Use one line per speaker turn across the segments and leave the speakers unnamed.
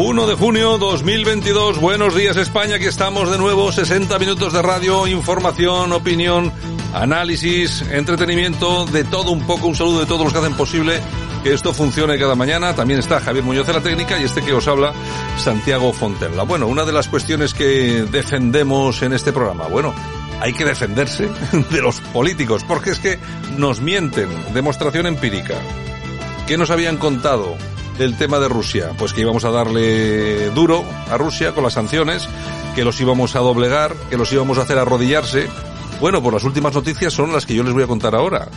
...1 de junio 2022, buenos días España, aquí estamos de nuevo, 60 minutos de radio, información, opinión, análisis, entretenimiento, de todo un poco, un saludo de todos los que hacen posible que esto funcione cada mañana. También está Javier Muñoz de la técnica y este que os habla, Santiago Fontenla. Bueno, una de las cuestiones que defendemos en este programa, bueno, hay que defenderse de los políticos, porque es que nos mienten, demostración empírica. ¿Qué nos habían contado del tema de Rusia? Pues que íbamos a darle duro a Rusia con las sanciones, que los íbamos a doblegar, que los íbamos a hacer arrodillarse. Bueno, pues las últimas noticias son las que yo les voy a contar ahora.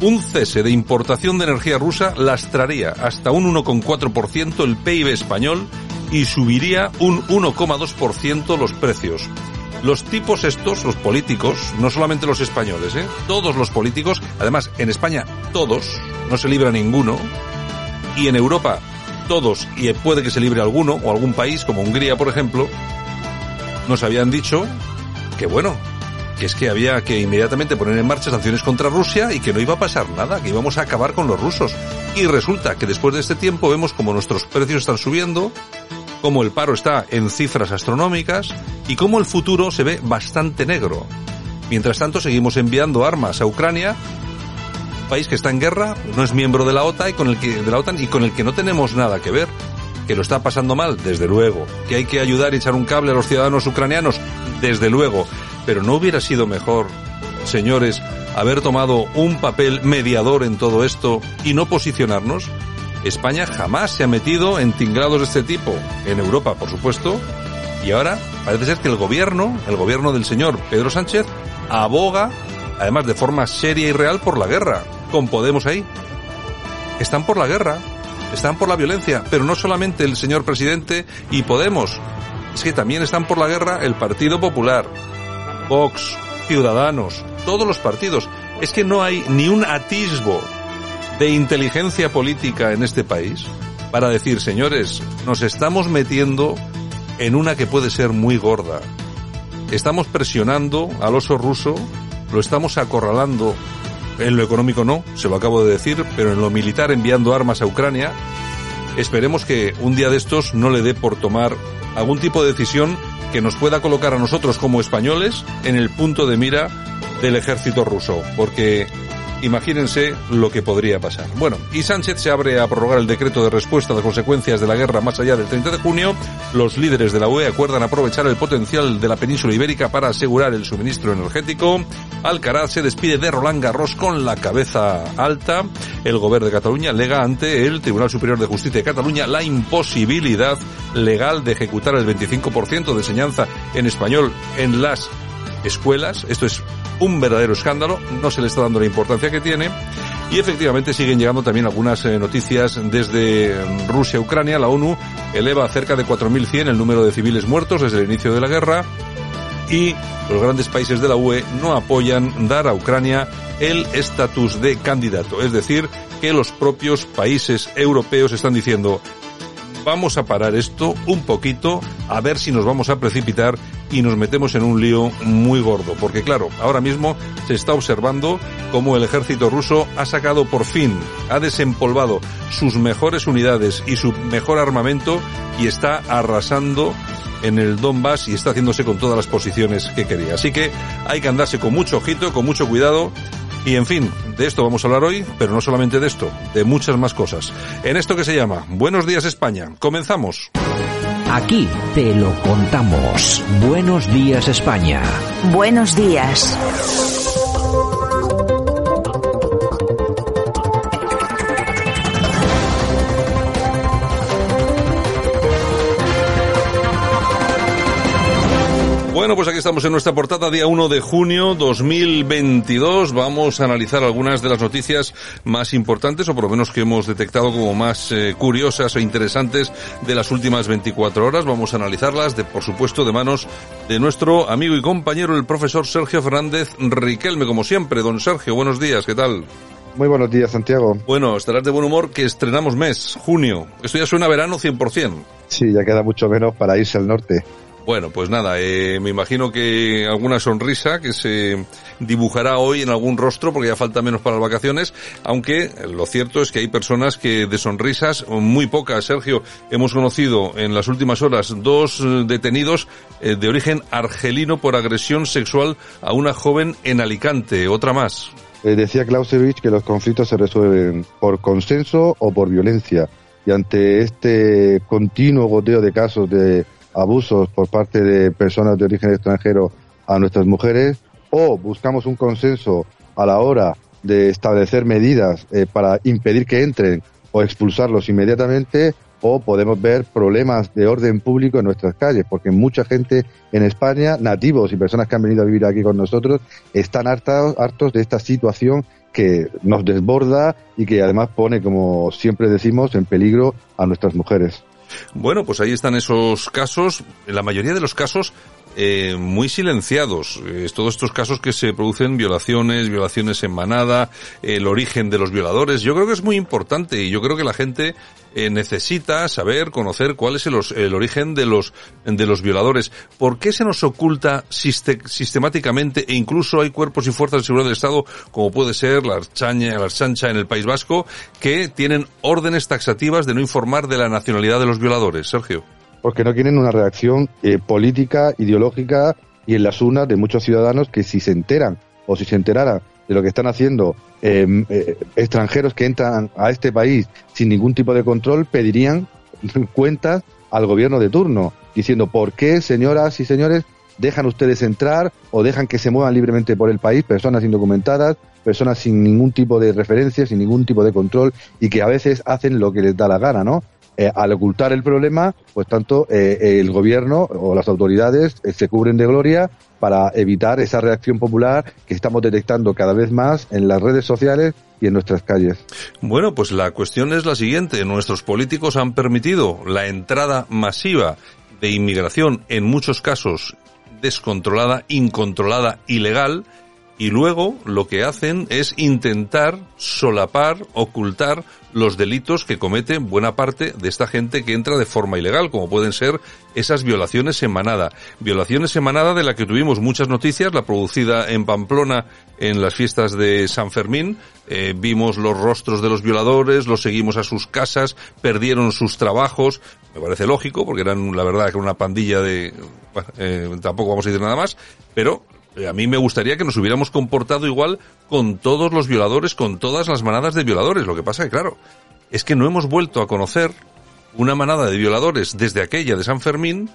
Un cese de importación de energía rusa lastraría hasta un 1,4% el PIB español y subiría un 1,2% los precios. Los tipos estos, los políticos, no solamente los españoles, ¿eh? todos los políticos, además en España todos, no se libra ninguno, y en Europa todos, y puede que se libre alguno, o algún país, como Hungría por ejemplo, nos habían dicho que bueno, que es que había que inmediatamente poner en marcha sanciones contra Rusia y que no iba a pasar nada, que íbamos a acabar con los rusos. Y resulta que después de este tiempo vemos como nuestros precios están subiendo, como el paro está en cifras astronómicas y como el futuro se ve bastante negro. Mientras tanto seguimos enviando armas a Ucrania, país que está en guerra, no es miembro de la OTAN y con el de la OTAN y con el que no tenemos nada que ver. Que lo está pasando mal, desde luego. Que hay que ayudar y echar un cable a los ciudadanos ucranianos, desde luego. Pero ¿no hubiera sido mejor, señores, haber tomado un papel mediador en todo esto y no posicionarnos? España jamás se ha metido en tingrados de este tipo, en Europa, por supuesto, y ahora parece ser que el gobierno, el gobierno del señor Pedro Sánchez, aboga, además de forma seria y real, por la guerra, con Podemos ahí. Están por la guerra, están por la violencia, pero no solamente el señor presidente y Podemos, es que también están por la guerra el Partido Popular, Vox, Ciudadanos, todos los partidos. Es que no hay ni un atisbo de inteligencia política en este país para decir, señores, nos estamos metiendo en una que puede ser muy gorda. Estamos presionando al oso ruso, lo estamos acorralando, en lo económico no, se lo acabo de decir, pero en lo militar enviando armas a Ucrania. Esperemos que un día de estos no le dé por tomar algún tipo de decisión que nos pueda colocar a nosotros como españoles en el punto de mira del ejército ruso, porque imagínense lo que podría pasar. Bueno, y Sánchez se abre a prorrogar el decreto de respuesta a las consecuencias de la guerra más allá del 30 de junio. Los líderes de la UE acuerdan aprovechar el potencial de la península ibérica para asegurar el suministro energético. Alcaraz se despide de Roland Garros con la cabeza alta. El gobierno de Cataluña lega ante el Tribunal Superior de Justicia de Cataluña la imposibilidad legal de ejecutar el 25% de enseñanza en español en las escuelas. Esto es un verdadero escándalo, no se le está dando la importancia que tiene. Y efectivamente siguen llegando también algunas eh, noticias desde Rusia Ucrania. La ONU eleva a cerca de 4.100 el número de civiles muertos desde el inicio de la guerra y los grandes países de la UE no apoyan dar a Ucrania el estatus de candidato. Es decir, que los propios países europeos están diciendo vamos a parar esto un poquito, a ver si nos vamos a precipitar y nos metemos en un lío muy gordo. Porque claro, ahora mismo se está observando cómo el ejército ruso ha sacado por fin, ha desempolvado sus mejores unidades y su mejor armamento y está arrasando en el Donbass y está haciéndose con todas las posiciones que quería. Así que hay que andarse con mucho ojito, con mucho cuidado. Y en fin, de esto vamos a hablar hoy, pero no solamente de esto, de muchas más cosas. En esto que se llama Buenos días España. Comenzamos.
Aquí te lo contamos. Buenos días España.
Buenos días.
Bueno, pues aquí estamos en nuestra portada, día 1 de junio 2022. Vamos a analizar algunas de las noticias más importantes, o por lo menos que hemos detectado como más eh, curiosas e interesantes de las últimas 24 horas. Vamos a analizarlas, de, por supuesto, de manos de nuestro amigo y compañero, el profesor Sergio Fernández Riquelme, como siempre. Don Sergio, buenos días, ¿qué tal?
Muy buenos días, Santiago.
Bueno, estarás de buen humor que estrenamos mes, junio. Esto ya suena verano 100%.
Sí, ya queda mucho menos para irse al norte.
Bueno, pues nada, eh, me imagino que alguna sonrisa que se dibujará hoy en algún rostro porque ya falta menos para las vacaciones, aunque lo cierto es que hay personas que de sonrisas, muy pocas, Sergio, hemos conocido en las últimas horas dos eh, detenidos eh, de origen argelino por agresión sexual a una joven en Alicante, otra más.
Eh, decía Clausewitz que los conflictos se resuelven por consenso o por violencia. Y ante este continuo goteo de casos de abusos por parte de personas de origen extranjero a nuestras mujeres o buscamos un consenso a la hora de establecer medidas eh, para impedir que entren o expulsarlos inmediatamente o podemos ver problemas de orden público en nuestras calles, porque mucha gente en España, nativos y personas que han venido a vivir aquí con nosotros, están hartos, hartos de esta situación que nos desborda y que además pone, como siempre decimos, en peligro a nuestras mujeres.
Bueno, pues ahí están esos casos. En la mayoría de los casos eh, muy silenciados. Eh, todos estos casos que se producen violaciones, violaciones en manada, el origen de los violadores. Yo creo que es muy importante y yo creo que la gente eh, necesita saber, conocer cuál es el, el, origen de los, de los violadores. ¿Por qué se nos oculta sistemáticamente e incluso hay cuerpos y fuerzas de seguridad del Estado, como puede ser la Archaña, la en el País Vasco, que tienen órdenes taxativas de no informar de la nacionalidad de los violadores? Sergio
porque no quieren una reacción eh, política, ideológica y en las urnas de muchos ciudadanos que si se enteran o si se enteraran de lo que están haciendo em, eh, extranjeros que entran a este país sin ningún tipo de control, pedirían cuentas al gobierno de turno, diciendo por qué, señoras y señores, dejan ustedes entrar o dejan que se muevan libremente por el país personas indocumentadas, personas sin ningún tipo de referencia, sin ningún tipo de control y que a veces hacen lo que les da la gana, ¿no? Eh, al ocultar el problema, pues tanto eh, el gobierno o las autoridades eh, se cubren de gloria para evitar esa reacción popular que estamos detectando cada vez más en las redes sociales y en nuestras calles.
Bueno, pues la cuestión es la siguiente. Nuestros políticos han permitido la entrada masiva de inmigración, en muchos casos descontrolada, incontrolada, ilegal, y luego lo que hacen es intentar solapar, ocultar los delitos que comete buena parte de esta gente que entra de forma ilegal, como pueden ser esas violaciones en manada. Violaciones en manada de la que tuvimos muchas noticias, la producida en Pamplona en las fiestas de San Fermín. Eh, vimos los rostros de los violadores, los seguimos a sus casas, perdieron sus trabajos. Me parece lógico, porque eran, la verdad, que una pandilla de... Eh, tampoco vamos a decir nada más, pero a mí me gustaría que nos hubiéramos comportado igual con todos los violadores, con todas las manadas de violadores. Lo que pasa que, claro, es que no hemos vuelto a conocer una manada de violadores desde aquella de San Fermín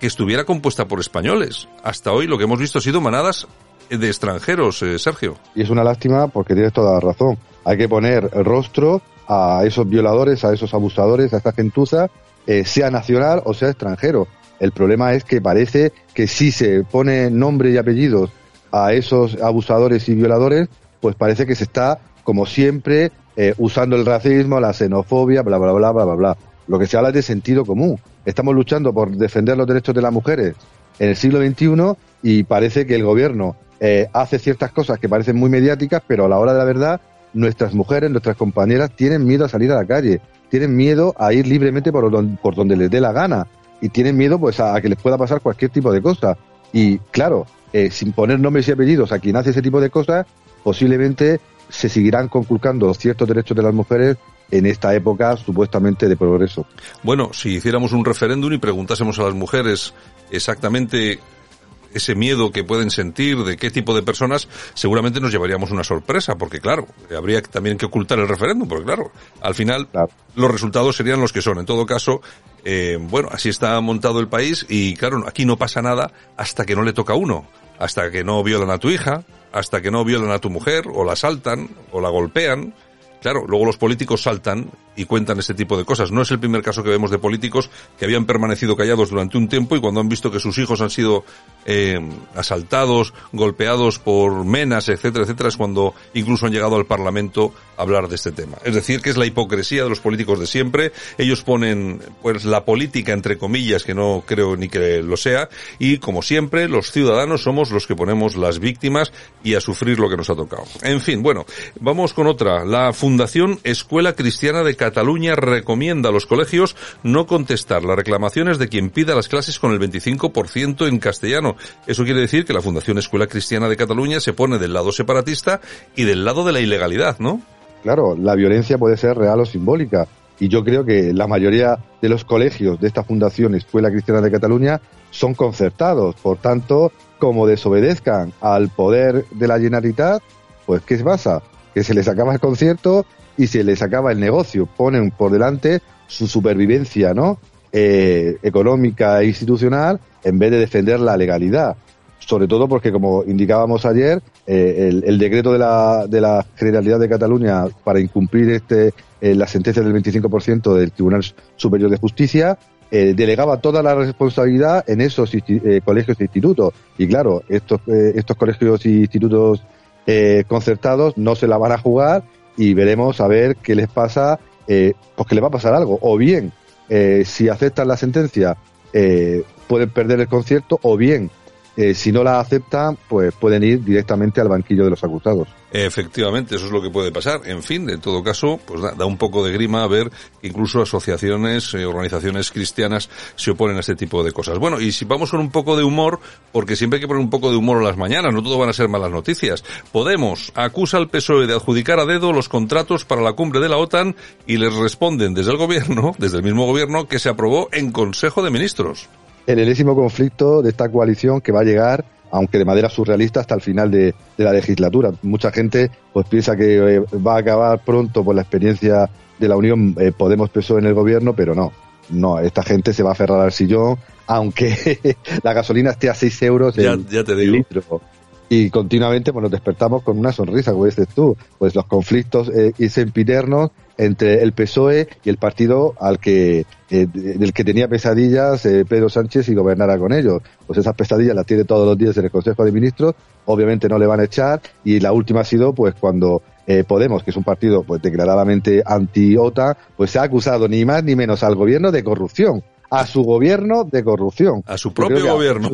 que estuviera compuesta por españoles. Hasta hoy lo que hemos visto ha sido manadas de extranjeros, eh, Sergio.
Y es una lástima porque tienes toda la razón. Hay que poner el rostro a esos violadores, a esos abusadores, a esta gentuza, eh, sea nacional o sea extranjero. El problema es que parece que si se pone nombre y apellidos a esos abusadores y violadores, pues parece que se está, como siempre, eh, usando el racismo, la xenofobia, bla, bla, bla, bla, bla, bla. Lo que se habla es de sentido común. Estamos luchando por defender los derechos de las mujeres en el siglo XXI y parece que el gobierno eh, hace ciertas cosas que parecen muy mediáticas, pero a la hora de la verdad, nuestras mujeres, nuestras compañeras tienen miedo a salir a la calle tienen miedo a ir libremente por donde, por donde les dé la gana y tienen miedo pues a, que les pueda pasar cualquier tipo de cosa. Y claro, eh, sin poner nombres y apellidos a quien hace ese tipo de cosas, posiblemente se seguirán conculcando ciertos derechos de las mujeres en esta época supuestamente de progreso.
Bueno, si hiciéramos un referéndum y preguntásemos a las mujeres exactamente ese miedo que pueden sentir de qué tipo de personas, seguramente nos llevaríamos una sorpresa, porque claro, habría también que ocultar el referéndum, porque claro, al final los resultados serían los que son. En todo caso, eh, bueno, así está montado el país y claro, aquí no pasa nada hasta que no le toca a uno, hasta que no violan a tu hija, hasta que no violan a tu mujer, o la asaltan, o la golpean, Claro, luego los políticos saltan y cuentan este tipo de cosas. No es el primer caso que vemos de políticos que habían permanecido callados durante un tiempo y cuando han visto que sus hijos han sido eh, asaltados, golpeados por menas, etcétera, etcétera, es cuando incluso han llegado al Parlamento a hablar de este tema. Es decir, que es la hipocresía de los políticos de siempre. Ellos ponen, pues, la política entre comillas, que no creo ni que lo sea, y como siempre, los ciudadanos somos los que ponemos las víctimas y a sufrir lo que nos ha tocado. En fin, bueno, vamos con otra. La Fundación Escuela Cristiana de Cataluña recomienda a los colegios no contestar las reclamaciones de quien pida las clases con el 25% en castellano. Eso quiere decir que la Fundación Escuela Cristiana de Cataluña se pone del lado separatista y del lado de la ilegalidad, ¿no?
Claro, la violencia puede ser real o simbólica. Y yo creo que la mayoría de los colegios de esta Fundación Escuela Cristiana de Cataluña son concertados. Por tanto, como desobedezcan al poder de la Generalitat, pues ¿qué pasa? Que se les acaba el concierto y se les acaba el negocio. Ponen por delante su supervivencia, ¿no? Eh, económica e institucional en vez de defender la legalidad. Sobre todo porque, como indicábamos ayer, eh, el, decreto de la, de la Generalidad de Cataluña para incumplir este eh, la sentencia del 25% del Tribunal Superior de Justicia delegaba toda la responsabilidad en esos colegios e institutos. Y claro, estos, estos colegios e institutos concertados no se la van a jugar y veremos a ver qué les pasa, eh, pues que les va a pasar algo. O bien, eh, si aceptan la sentencia, eh, pueden perder el concierto, o bien, eh, si no la aceptan, pues pueden ir directamente al banquillo de los acusados.
Efectivamente, eso es lo que puede pasar. En fin, en todo caso, pues da, un poco de grima a ver que incluso asociaciones, eh, organizaciones cristianas se oponen a este tipo de cosas. Bueno, y si vamos con un poco de humor, porque siempre hay que poner un poco de humor a las mañanas, no todo van a ser malas noticias. Podemos acusa al PSOE de adjudicar a dedo los contratos para la cumbre de la OTAN y les responden desde el gobierno, desde el mismo gobierno, que se aprobó en Consejo de Ministros
el enésimo conflicto de esta coalición que va a llegar, aunque de manera surrealista, hasta el final de, la legislatura. Mucha gente pues piensa que eh, va a acabar pronto por la experiencia de la Unión eh, Podemos PSOE en el gobierno, pero no. No, esta gente se va a aferrar al sillón, aunque la gasolina esté a 6 euros el,
ya, te digo.
litro y continuamente pues nos despertamos con una sonrisa, como dices tú, pues los conflictos eh, y sempiternos entre el PSOE y el partido al que eh, del que tenía pesadillas eh, Pedro Sánchez y gobernara con ellos. Pues esas pesadillas las tiene todos los días en el Consejo de Ministros, obviamente no le van a echar y la última ha sido pues cuando eh, Podemos, que es un partido pues declaradamente anti-OTA, pues se ha acusado ni más ni menos al gobierno de corrupción a su gobierno de corrupción.
A su propio gobierno.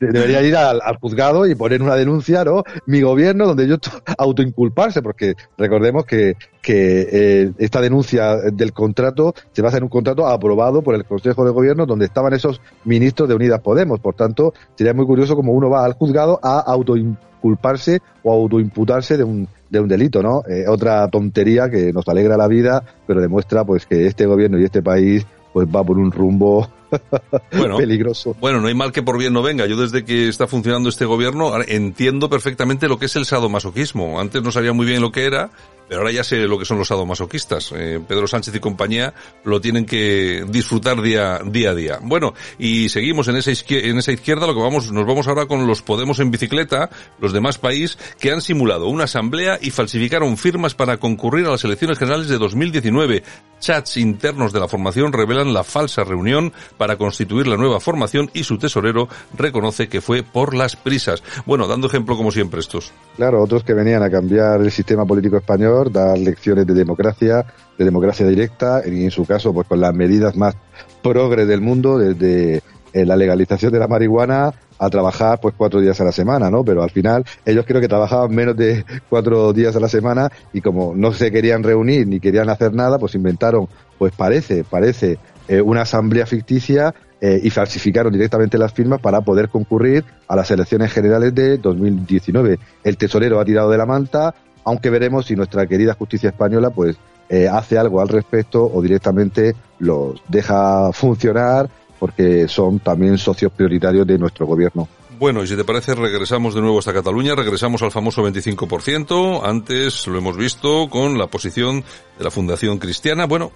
Debería ir al, juzgado y poner una denuncia, ¿no? Mi gobierno, donde yo autoinculparse, porque recordemos que, que eh, esta denuncia del contrato se basa en un contrato aprobado por el Consejo de Gobierno donde estaban esos ministros de Unidas Podemos. Por tanto, sería muy curioso como uno va al juzgado a autoinculparse o autoimputarse de un, de un delito, ¿no? Eh, otra tontería que nos alegra la vida, pero demuestra pues que este gobierno y este país pues va por un rumbo bueno, peligroso.
Bueno, no hay mal que por bien no venga. Yo desde que está funcionando este gobierno entiendo perfectamente lo que es el sadomasoquismo. Antes no sabía muy bien lo que era, pero ahora ya sé lo que son los sadomasoquistas. Eh, Pedro Sánchez y compañía lo tienen que disfrutar día, día a día. Bueno, y seguimos en esa, izquierda, en esa izquierda, lo que vamos, nos vamos ahora con los Podemos en bicicleta, los demás países, que han simulado una asamblea y falsificaron firmas para concurrir a las elecciones generales de 2019. Chats internos de la formación revelan la falsa reunión para constituir la nueva formación y su tesorero reconoce que fue por las prisas. Bueno, dando ejemplo como siempre estos.
Claro, otros que venían a cambiar el sistema político español dar lecciones de democracia, de democracia directa, y en su caso, pues con las medidas más progres del mundo, desde eh, la legalización de la marihuana a trabajar pues cuatro días a la semana, ¿no? Pero al final ellos creo que trabajaban menos de cuatro días a la semana y como no se querían reunir ni querían hacer nada, pues inventaron, pues parece, parece eh, una asamblea ficticia eh, y falsificaron directamente las firmas para poder concurrir a las elecciones generales de 2019. El tesorero ha tirado de la manta, aunque veremos si nuestra querida justicia española pues eh, hace algo al respecto o directamente los deja funcionar porque son también socios prioritarios de nuestro gobierno.
Bueno, y si te parece, regresamos de nuevo hasta Cataluña, regresamos al famoso 25%. Antes lo hemos visto con la posición de la Fundación Cristiana. Bueno,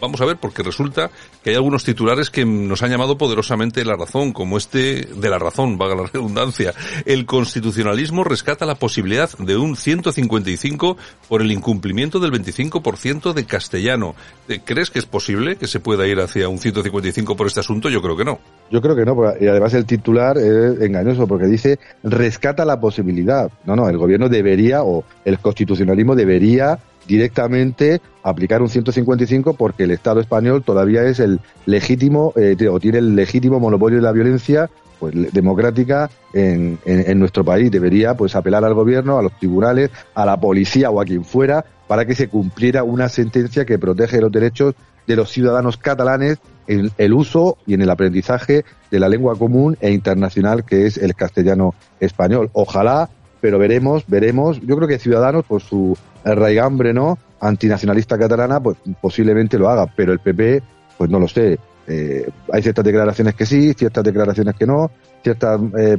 vamos a ver, porque resulta que hay algunos titulares que nos han llamado poderosamente la razón, como este de la razón, vaga la redundancia. El constitucionalismo rescata la posibilidad de un 155 por el incumplimiento del 25% de castellano. ¿Crees que es posible que se pueda ir hacia un 155 por este asunto? Yo creo que no.
Yo creo que no, y además el titular es engañoso porque dice rescata la posibilidad. No, no, el gobierno debería o el constitucionalismo debería directamente aplicar un 155 porque el Estado español todavía es el legítimo eh, o tiene el legítimo monopolio de la violencia pues democrática en, en, nuestro país. Debería pues apelar al gobierno a los tribunales a la policía o a quien fuera para que se cumpliera una sentencia que protege los derechos de los ciudadanos catalanes en el uso y en el aprendizaje de la lengua común e internacional que es el castellano español. Ojalá pero veremos veremos yo creo que ciudadanos por su raigambre, ¿no? Antinacionalista catalana, pues posiblemente lo haga, pero el PP, pues no lo sé. Eh, hay ciertas declaraciones que sí, ciertas declaraciones que no, ciertas eh,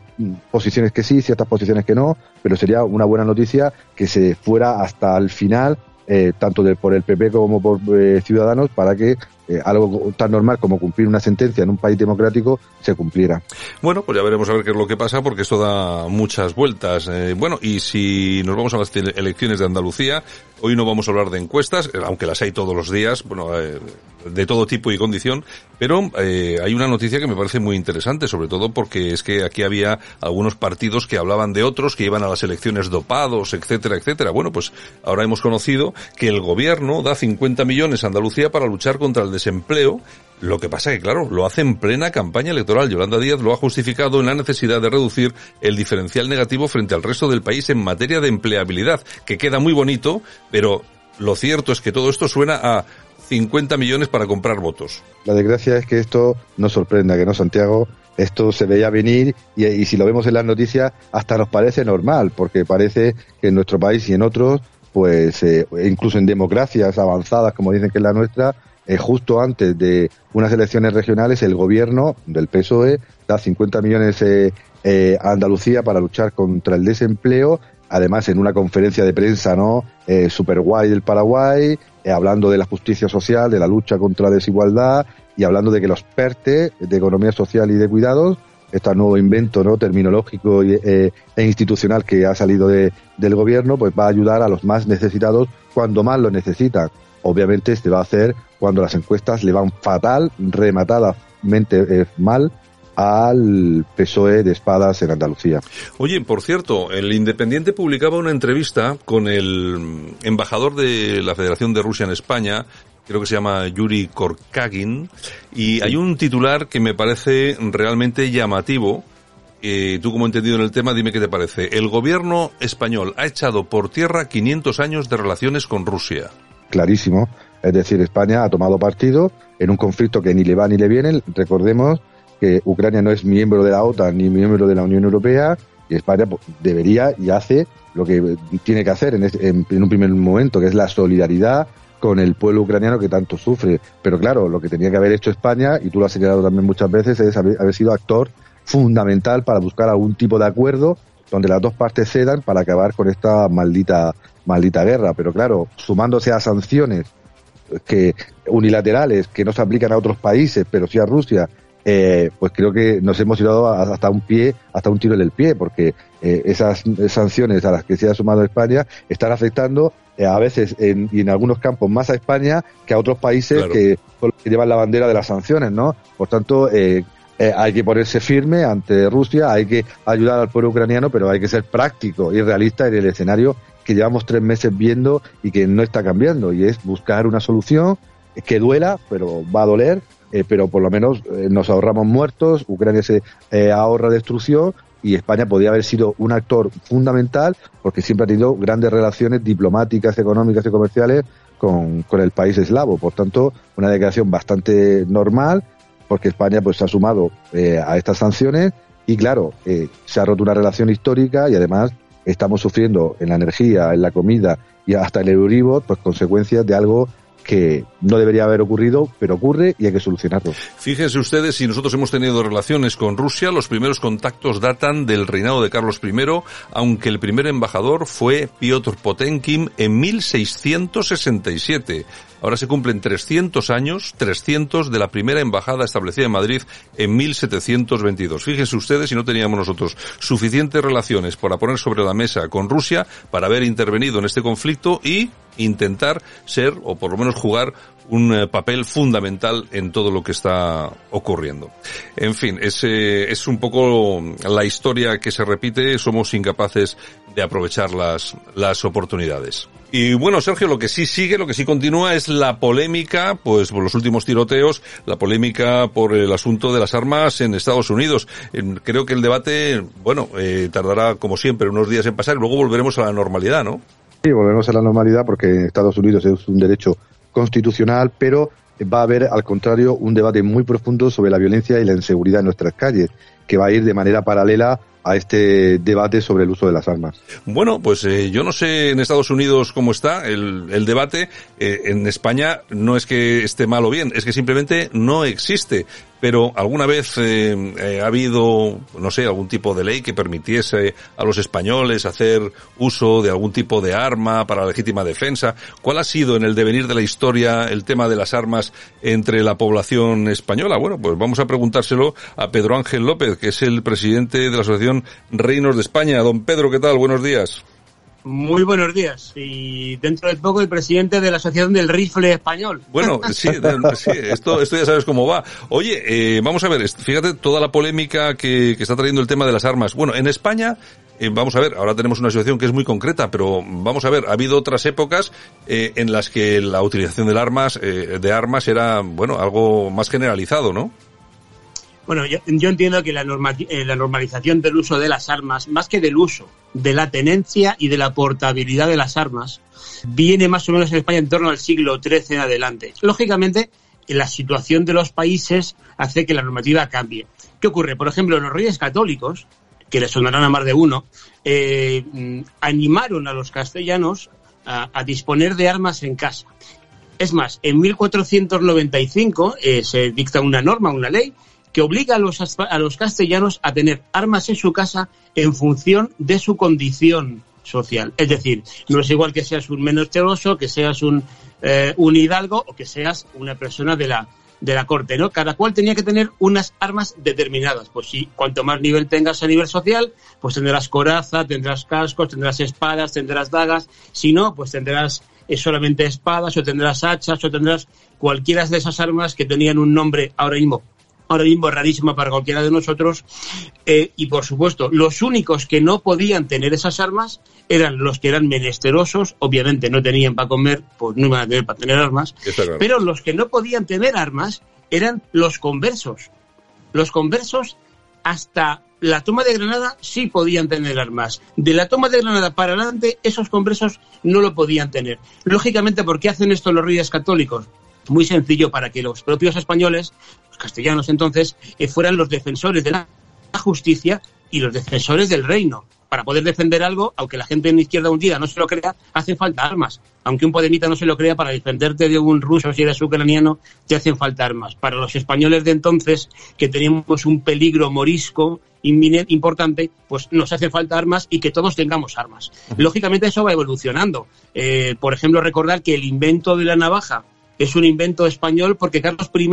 posiciones que sí, ciertas posiciones que no, pero sería una buena noticia que se fuera hasta el final, eh, tanto de, por el PP como por Ciudadanos, para que eh, algo tan normal como cumplir una sentencia en un país democrático se cumpliera.
Bueno, pues ya veremos a ver qué es lo que pasa porque esto da muchas vueltas. Eh, bueno, y si nos vamos a las elecciones de Andalucía, hoy no vamos a hablar de encuestas, eh, aunque las hay todos los días, bueno, de todo tipo y condición, pero hay una noticia que me parece muy interesante, sobre todo porque es que aquí había algunos partidos que hablaban de otros que iban a las elecciones dopados, etcétera, etcétera. Bueno, pues ahora hemos conocido que el gobierno da 50 millones a Andalucía para luchar contra el desempleo. Lo que pasa que, claro, lo hace en plena campaña electoral. Yolanda Díaz lo ha justificado en la necesidad de reducir el diferencial negativo frente al resto del país en materia de empleabilidad, que queda muy bonito, pero lo cierto es que todo esto suena a 50 millones para comprar votos.
La desgracia es que esto no sorprenda, que no, Santiago, esto se veía venir y, si lo vemos en las noticias hasta nos parece normal, porque parece que en nuestro país y en otros, pues eh, incluso en democracias avanzadas como dicen que es la nuestra, eh, justo antes de unas elecciones regionales, el gobierno del PSOE da 50 millones eh, eh, a Andalucía para luchar contra el desempleo. Además, en una conferencia de prensa, ¿no? Eh, super guay del Paraguay, hablando de la justicia social, de la lucha contra la desigualdad y hablando de que los PERTE de economía social y de cuidados este nuevo invento no terminológico e institucional que ha salido de, del gobierno pues va a ayudar a los más necesitados cuando más lo necesitan obviamente se va a hacer cuando las encuestas le van fatal, rematadamente eh, mal al PSOE de espadas en Andalucía.
Oye, por cierto, el Independiente publicaba una entrevista con el embajador de la Federación de Rusia en España, creo que se llama Yuri Korkagin, y hay un titular que me parece realmente llamativo. Eh, tú como entendido en el tema, dime qué te parece. El gobierno español ha echado por tierra 500 años de relaciones con Rusia
clarísimo. Es decir, España ha tomado partido en un conflicto que ni le va ni le viene. Recordemos que Ucrania no es miembro de la OTAN ni miembro de la Unión Europea y España pues, debería y hace lo que tiene que hacer en, un primer momento, que es la solidaridad con el pueblo ucraniano que tanto sufre. Pero claro, lo que tenía que haber hecho España, y tú lo has señalado también muchas veces, es haber, haber sido actor fundamental para buscar algún tipo de acuerdo donde las dos partes cedan para acabar con esta maldita maldita guerra. Pero claro, sumándose a sanciones que unilaterales que no se aplican a otros países, pero sí a Rusia, eh, pues creo que nos hemos tirado hasta un pie, hasta un tiro en el pie, porque eh, esas sanciones a las que se ha sumado España están afectando eh, a veces en, y en algunos campos más a España que a otros países que, que, llevan la bandera de las sanciones, ¿no? Por tanto, hay que ponerse firme ante Rusia, hay que ayudar al pueblo ucraniano, pero hay que ser práctico y realista en el escenario que llevamos tres meses viendo y que no está cambiando, y es buscar una solución que duela, pero va a doler, eh, pero por lo menos eh, nos ahorramos muertos, Ucrania se eh, ahorra destrucción y España podría haber sido un actor fundamental porque siempre ha tenido grandes relaciones diplomáticas, económicas y comerciales con, con el país eslavo. Por tanto, una declaración bastante normal porque España pues se ha sumado a estas sanciones y claro, se ha roto una relación histórica y además estamos sufriendo en la energía, en la comida y hasta el Euribor, pues consecuencias de algo que no debería haber ocurrido, pero ocurre y hay que solucionarlo.
Fíjense ustedes, si nosotros hemos tenido relaciones con Rusia, los primeros contactos datan del reinado de Carlos I, aunque el primer embajador fue Piotr Potenkin en 1667. Ahora se cumplen 300 años, 300 de la primera embajada establecida en Madrid en 1722. Fíjense ustedes si no teníamos nosotros suficientes relaciones para poner sobre la mesa con Rusia para haber intervenido en este conflicto y intentar ser, o por lo menos jugar, un eh, papel fundamental en todo lo que está ocurriendo. En fin, es, eh, es un poco la historia que se repite, somos incapaces de aprovechar las, las oportunidades. Y bueno, Sergio, lo que sí sigue, lo que sí continúa es la polémica, pues por los últimos tiroteos, la polémica por el asunto de las armas en Estados Unidos. Creo que el debate, bueno, eh, tardará como siempre unos días en pasar y luego volveremos a la normalidad, ¿no?
Sí, volveremos a la normalidad porque en Estados Unidos es un derecho constitucional, pero va a haber, al contrario, un debate muy profundo sobre la violencia y la inseguridad en nuestras calles, que va a ir de manera paralela a este debate sobre el uso de las armas.
Bueno, pues eh, yo no sé en Estados Unidos cómo está el, debate. Eh, en España no es que esté mal o bien, es que simplemente no existe. Pero alguna vez eh, eh, ha habido, no sé, algún tipo de ley que permitiese a los españoles hacer uso de algún tipo de arma para legítima defensa. ¿Cuál ha sido en el devenir de la historia el tema de las armas entre la población española? Bueno, pues vamos a preguntárselo a Pedro Ángel López, que es el presidente de la Asociación Reinos de España. Don Pedro, ¿qué tal? Buenos días.
Muy buenos días. Y dentro de poco el presidente de la Asociación del Rifle Español.
Bueno, sí, sí esto, esto ya sabes cómo va. Oye, eh, vamos a ver, fíjate toda la polémica que, que está trayendo el tema de las armas. Bueno, en España eh, vamos a ver, ahora tenemos una situación que es muy concreta, pero vamos a ver, ha habido otras épocas eh, en las que la utilización de armas, eh, de armas era, bueno, algo más generalizado, ¿no?
Bueno, yo, yo entiendo que la, norma, eh, la normalización del uso de las armas, más que del uso, de la tenencia y de la portabilidad de las armas, viene más o menos en España en torno al siglo XIII en adelante. Lógicamente, la situación de los países hace que la normativa cambie. ¿Qué ocurre? Por ejemplo, los reyes católicos, que les sonarán a más de uno, eh, animaron a los castellanos a, a, disponer de armas en casa. Es más, en 1495 eh, se dicta una norma, una ley, que obliga a los, a los castellanos a tener armas en su casa en función de su condición social. Es decir, no es igual que seas un menesteroso, que seas un, eh, un hidalgo o que seas una persona de la, de la corte, ¿no? Cada cual tenía que tener unas armas determinadas. Pues si cuanto más nivel tengas a nivel social, pues tendrás coraza, tendrás cascos, tendrás espadas, tendrás dagas. Si no, pues tendrás eh, solamente espadas o tendrás hachas o tendrás cualquiera de esas armas que tenían un nombre ahora mismo ahora mismo rarísima para cualquiera de nosotros. Eh, y por supuesto, los únicos que no podían tener esas armas eran los que eran menesterosos, obviamente no tenían para comer, pues no iban a tener para tener armas, pero los que no podían tener armas eran los conversos. Los conversos hasta la toma de Granada sí podían tener armas. De la toma de Granada para adelante, esos conversos no lo podían tener. Lógicamente, ¿por qué hacen esto los reyes católicos? Muy sencillo, para que los propios españoles castellanos entonces, eh, fueran los defensores de la justicia y los defensores del reino. Para poder defender algo, aunque la gente en izquierda hundida no se lo crea, hacen falta armas. Aunque un podemita no se lo crea, para defenderte de un ruso si eres ucraniano, te hacen falta armas. Para los españoles de entonces, que teníamos un peligro morisco importante, pues nos hace falta armas y que todos tengamos armas. Lógicamente eso va evolucionando. Eh, por ejemplo, recordar que el invento de la navaja es un invento español porque Carlos I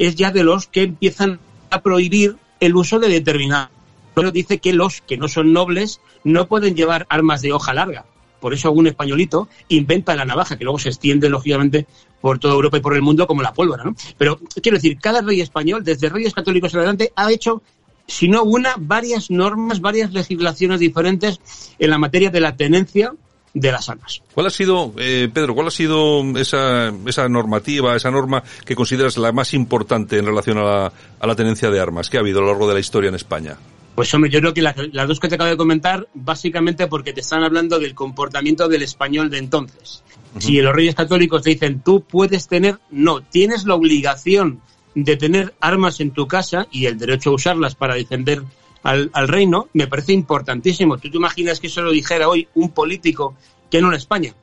es ya de los que empiezan a prohibir el uso de determinados. Pero dice que los que no son nobles no pueden llevar armas de hoja larga. Por eso algún españolito inventa la navaja, que luego se extiende, lógicamente, por toda Europa y por el mundo como la pólvora, ¿no? Pero quiero decir, cada rey español, desde reyes católicos en adelante, ha hecho, si no una, varias normas, varias legislaciones diferentes en la materia de la tenencia de las armas.
¿Cuál ha sido, eh, Pedro, cuál ha sido esa, esa normativa, esa norma que consideras la más importante en relación a la, a la tenencia de armas que ha habido a lo largo de la historia en España?
Pues hombre, yo creo que las, dos que te acabo de comentar, básicamente porque te están hablando del comportamiento del español de entonces. Si los reyes católicos te dicen, tú puedes tener, no, tienes la obligación de tener armas en tu casa y el derecho a usarlas para defender al, reino, me parece importantísimo. ¿Tú te imaginas que eso lo dijera hoy un político que no en España?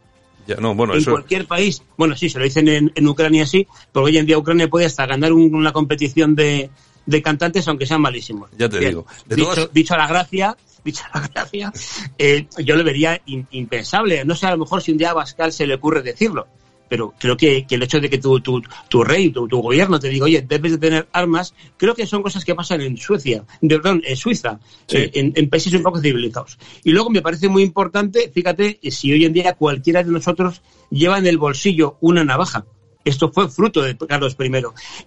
Ya, no, bueno,
en cualquier país. Bueno, sí, se lo dicen en, Ucrania sí, porque hoy en día Ucrania puede hasta ganar una competición de, de cantantes, aunque sean malísimos.
Ya te digo.
dicho, a la gracia, dicho a la gracia, eh, yo lo vería impensable. No sé, a lo mejor si un día a Bascal se le ocurre decirlo, pero creo que, el hecho de que tu, tu, tu rey, tu, tu, gobierno te diga, oye, debes de tener armas, creo que son cosas que pasan en Suecia, perdón, en Suiza, eh, en, en, países un poco civilizados. Y luego me parece muy importante, fíjate, si hoy en día cualquiera de nosotros lleva en el bolsillo una navaja, esto fue fruto de Carlos I.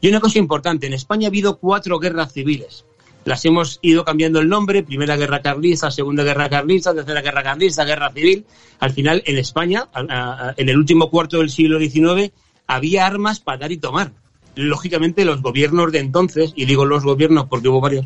Y una cosa importante, en España ha habido cuatro guerras civiles. Las hemos ido cambiando el nombre, Primera Guerra Carlista, Segunda Guerra Carlista, Tercera Guerra Carlista, Guerra Civil. Al final, en España, en el último cuarto del siglo XIX, había armas para dar y tomar. Lógicamente, los gobiernos de entonces, y digo los gobiernos porque hubo varios,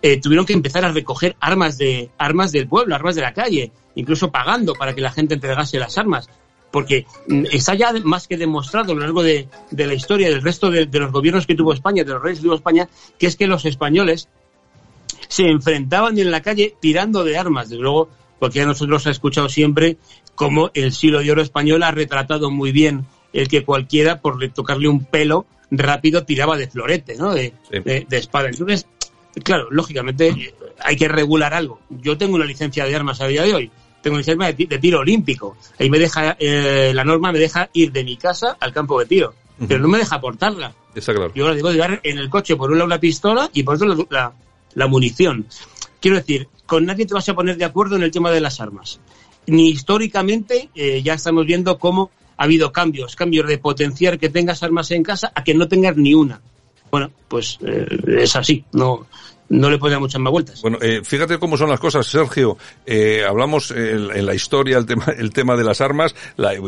eh, tuvieron que empezar a recoger armas, de, armas del pueblo, armas de la calle, incluso pagando para que la gente entregase las armas porque mm, está ya más que demostrado a lo largo de, la historia del resto de, los gobiernos que tuvo España, de los reyes que tuvo España, que es que los españoles se enfrentaban en la calle tirando de armas. Desde luego, porque a nosotros ha escuchado siempre cómo el siglo de oro español ha retratado muy bien el que cualquiera, por tocarle un pelo, rápido tiraba de florete, ¿no? De, de espada. Entonces, claro, lógicamente hay que regular algo. Yo tengo una licencia de armas a día de hoy tengo un sistema de, tiro olímpico. Ahí me deja, eh, la norma me deja ir de mi casa al campo de tiro, pero no me deja portarla. Yo ahora digo llevar en el coche por un lado la pistola y por otro la, la, munición. Quiero decir, con nadie te vas a poner de acuerdo en el tema de las armas. Ni históricamente eh, ya estamos viendo cómo ha habido cambios, cambios de potenciar que tengas armas en casa a que no tengas ni una. Bueno, pues eh, es así. No, no le puede dar muchas más vueltas.
Bueno, eh, fíjate cómo son las cosas, Sergio. Eh, hablamos en, la historia el tema, el tema de las armas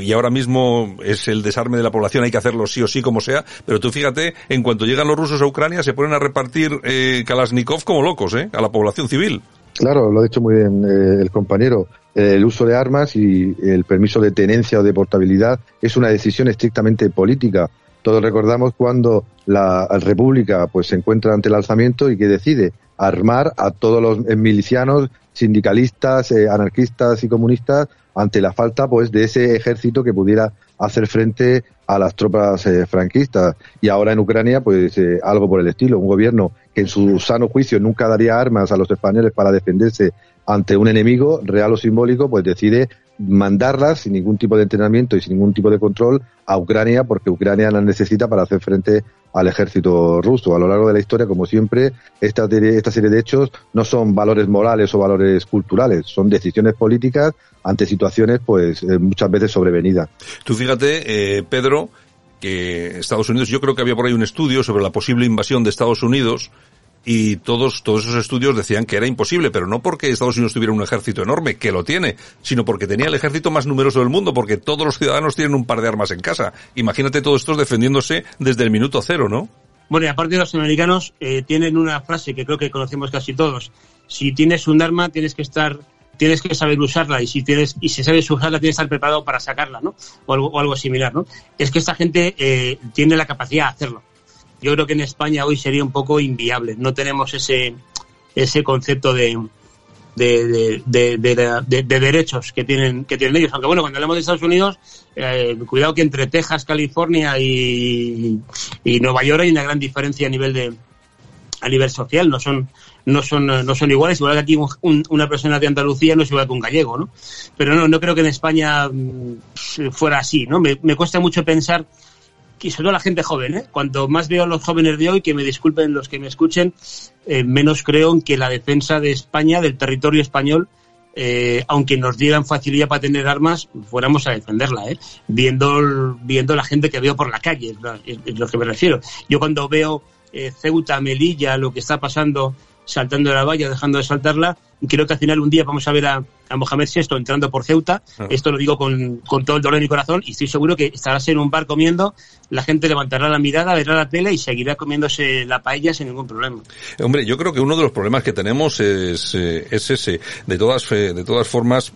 y ahora mismo es el desarme de la población, hay que hacerlo sí o sí como sea, pero tú fíjate, en cuanto llegan los rusos a Ucrania se ponen a repartir eh, Kalashnikov como locos, ¿eh? A la población civil.
Claro, lo ha dicho muy bien eh, el compañero. El uso de armas y el permiso de tenencia o de portabilidad es una decisión estrictamente política todos recordamos cuando la República pues se encuentra ante el alzamiento y que decide armar a todos los milicianos, sindicalistas, eh, anarquistas y comunistas ante la falta pues de ese ejército que pudiera hacer frente a las tropas eh, franquistas. Y ahora en Ucrania pues eh, algo por el estilo un gobierno que en su sano juicio nunca daría armas a los españoles para defenderse ante un enemigo real o simbólico pues decide mandarlas sin ningún tipo de entrenamiento y sin ningún tipo de control a Ucrania porque Ucrania las necesita para hacer frente al ejército ruso. A lo largo de la historia, como siempre, esta, serie de hechos no son valores morales o valores culturales, son decisiones políticas ante situaciones pues eh, muchas veces sobrevenidas.
Tú fíjate, eh, Pedro, que Estados Unidos, yo creo que había por ahí un estudio sobre la posible invasión de Estados Unidos y todos, todos esos estudios decían que era imposible, pero no porque Estados Unidos tuviera un ejército enorme, que lo tiene, sino porque tenía el ejército más numeroso del mundo, porque todos los ciudadanos tienen un par de armas en casa. Imagínate todos estos defendiéndose desde el minuto cero, ¿no?
Bueno, y aparte los americanos eh, tienen una frase que creo que conocemos casi todos. Si tienes un arma, tienes que estar tienes que saber usarla y si tienes y si sabes usarla tienes que estar preparado para sacarla, ¿no? O algo, o algo similar, ¿no? Es que esta gente eh, tiene la capacidad de hacerlo yo creo que en España hoy sería un poco inviable. No tenemos ese, ese concepto de, de, de, derechos que tienen, que tienen ellos. Aunque bueno, cuando hablamos de Estados Unidos, eh, cuidado que entre Texas, California y, Nueva York hay una gran diferencia a nivel de a nivel social. No son no son no son iguales. Igual que aquí una persona de Andalucía no es igual que un gallego, ¿no? Pero no, no creo que en España mm, fuera así, ¿no? Me, me cuesta mucho pensar y sobre todo la gente joven, ¿eh? Cuanto más veo a los jóvenes de hoy, que me disculpen los que me escuchen, eh, menos creo en que la defensa de España, del territorio español, eh, aunque nos dieran facilidad para tener armas, fuéramos a defenderla, ¿eh? Viendo, viendo la gente que veo por la calle, es, lo que me refiero. Yo cuando veo eh, Ceuta, Melilla, lo que está pasando saltando la valla, dejando de saltarla. Y creo que al final un día vamos a ver a, a Mohamed VI entrando por Ceuta.
Ah.
Esto lo digo con, con todo el dolor de mi corazón y estoy seguro que estarás en un bar comiendo, la gente levantará la mirada, verá la tele y seguirá comiéndose la paella sin ningún problema.
Hombre, yo creo que uno de los problemas que tenemos es, eh, es ese. De todas, de todas formas,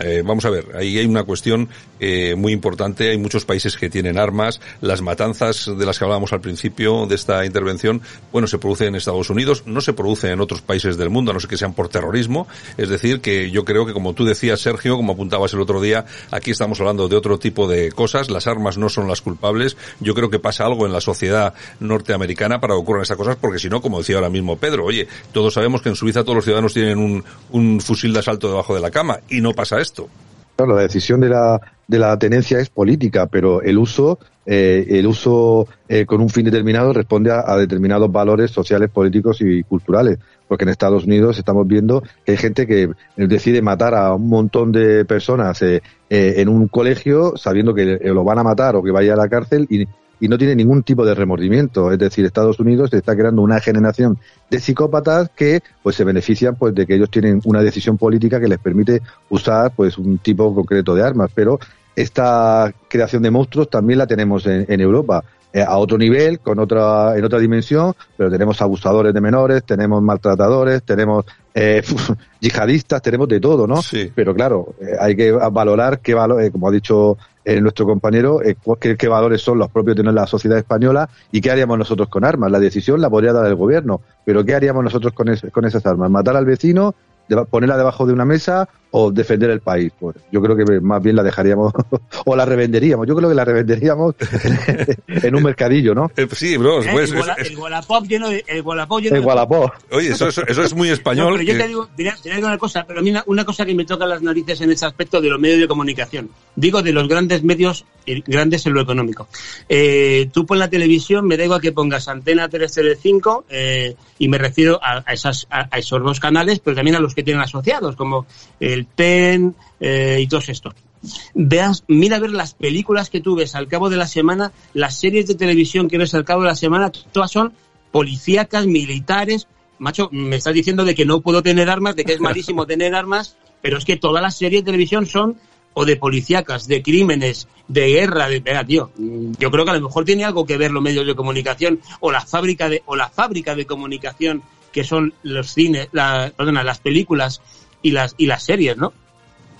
eh, vamos a ver, ahí hay una cuestión eh, muy importante. Hay muchos países que tienen armas. Las matanzas de las que hablábamos al principio de esta intervención, bueno, se producen en Estados Unidos, no se producen en otros países del mundo, a no ser que sean por terrorismo. Es decir, que yo creo que como tú decías, Sergio, como apuntabas el otro día, aquí estamos hablando de otro tipo de cosas. Las armas no son las culpables. Yo creo que pasa algo en la sociedad norteamericana para que ocurran esas cosas, porque si no, como decía ahora mismo Pedro, oye, todos sabemos que en Suiza todos los ciudadanos tienen un, un fusil de asalto debajo de la cama y no pasa esto.
Claro, la decisión de la, de la tenencia es política, pero el uso, eh, el uso eh, con un fin determinado responde a, a, determinados valores sociales, políticos y culturales. Porque en Estados Unidos estamos viendo que hay gente que decide matar a un montón de personas eh, en un colegio sabiendo que lo van a matar o que vaya a la cárcel y, y no tiene ningún tipo de remordimiento. Es decir, Estados Unidos está creando una generación de psicópatas que pues se benefician pues de que ellos tienen una decisión política que les permite usar pues un tipo concreto de armas. Pero esta creación de monstruos también la tenemos en, en Europa. Eh, a otro nivel, con otra, en otra dimensión, pero tenemos abusadores de menores, tenemos maltratadores, tenemos eh, yihadistas, tenemos de todo, ¿no?
Sí.
Pero claro, eh, hay que valorar qué valor, como ha dicho eh, nuestro compañero, eh, qué, qué, valores son los propios de la sociedad española y qué haríamos nosotros con armas. La decisión la podría dar el gobierno, pero ¿qué haríamos nosotros con, con esas armas? ¿Matar al vecino? ponerla debajo de una mesa o defender el país. Pues yo creo que más bien la dejaríamos o la revenderíamos. Yo creo que la revenderíamos en un mercadillo, ¿no?
Eh, sí, bro. Pues,
el, Wallapop lleno de... El Wallapop lleno
el Wallapop.
Oye, eso, eso, eso, es muy español.
No, pero yo que... te digo, diré, diré una cosa, pero a mí una, una, cosa que me toca las narices en ese aspecto de los medios de comunicación. Digo de los grandes medios, grandes en lo económico. Eh, tú pon la televisión, me da igual que pongas Antena 335, eh, y me refiero a, a, esas, a, a esos dos canales, pero también a los que tienen asociados, como el TEN eh, y todos estos. Veas, mira a ver las películas que tú ves al cabo de la semana, las series de televisión que ves al cabo de la semana, todas son policíacas, militares. Macho, me estás diciendo de que no puedo tener armas, de que es malísimo tener armas, pero es que todas las series de televisión son o de policíacas, de crímenes, de guerra, de venga, tío, yo creo que a lo mejor tiene algo que ver los medios de comunicación o la fábrica de o la fábrica de comunicación que son los cines, la, perdona, las películas y las y las series, ¿no?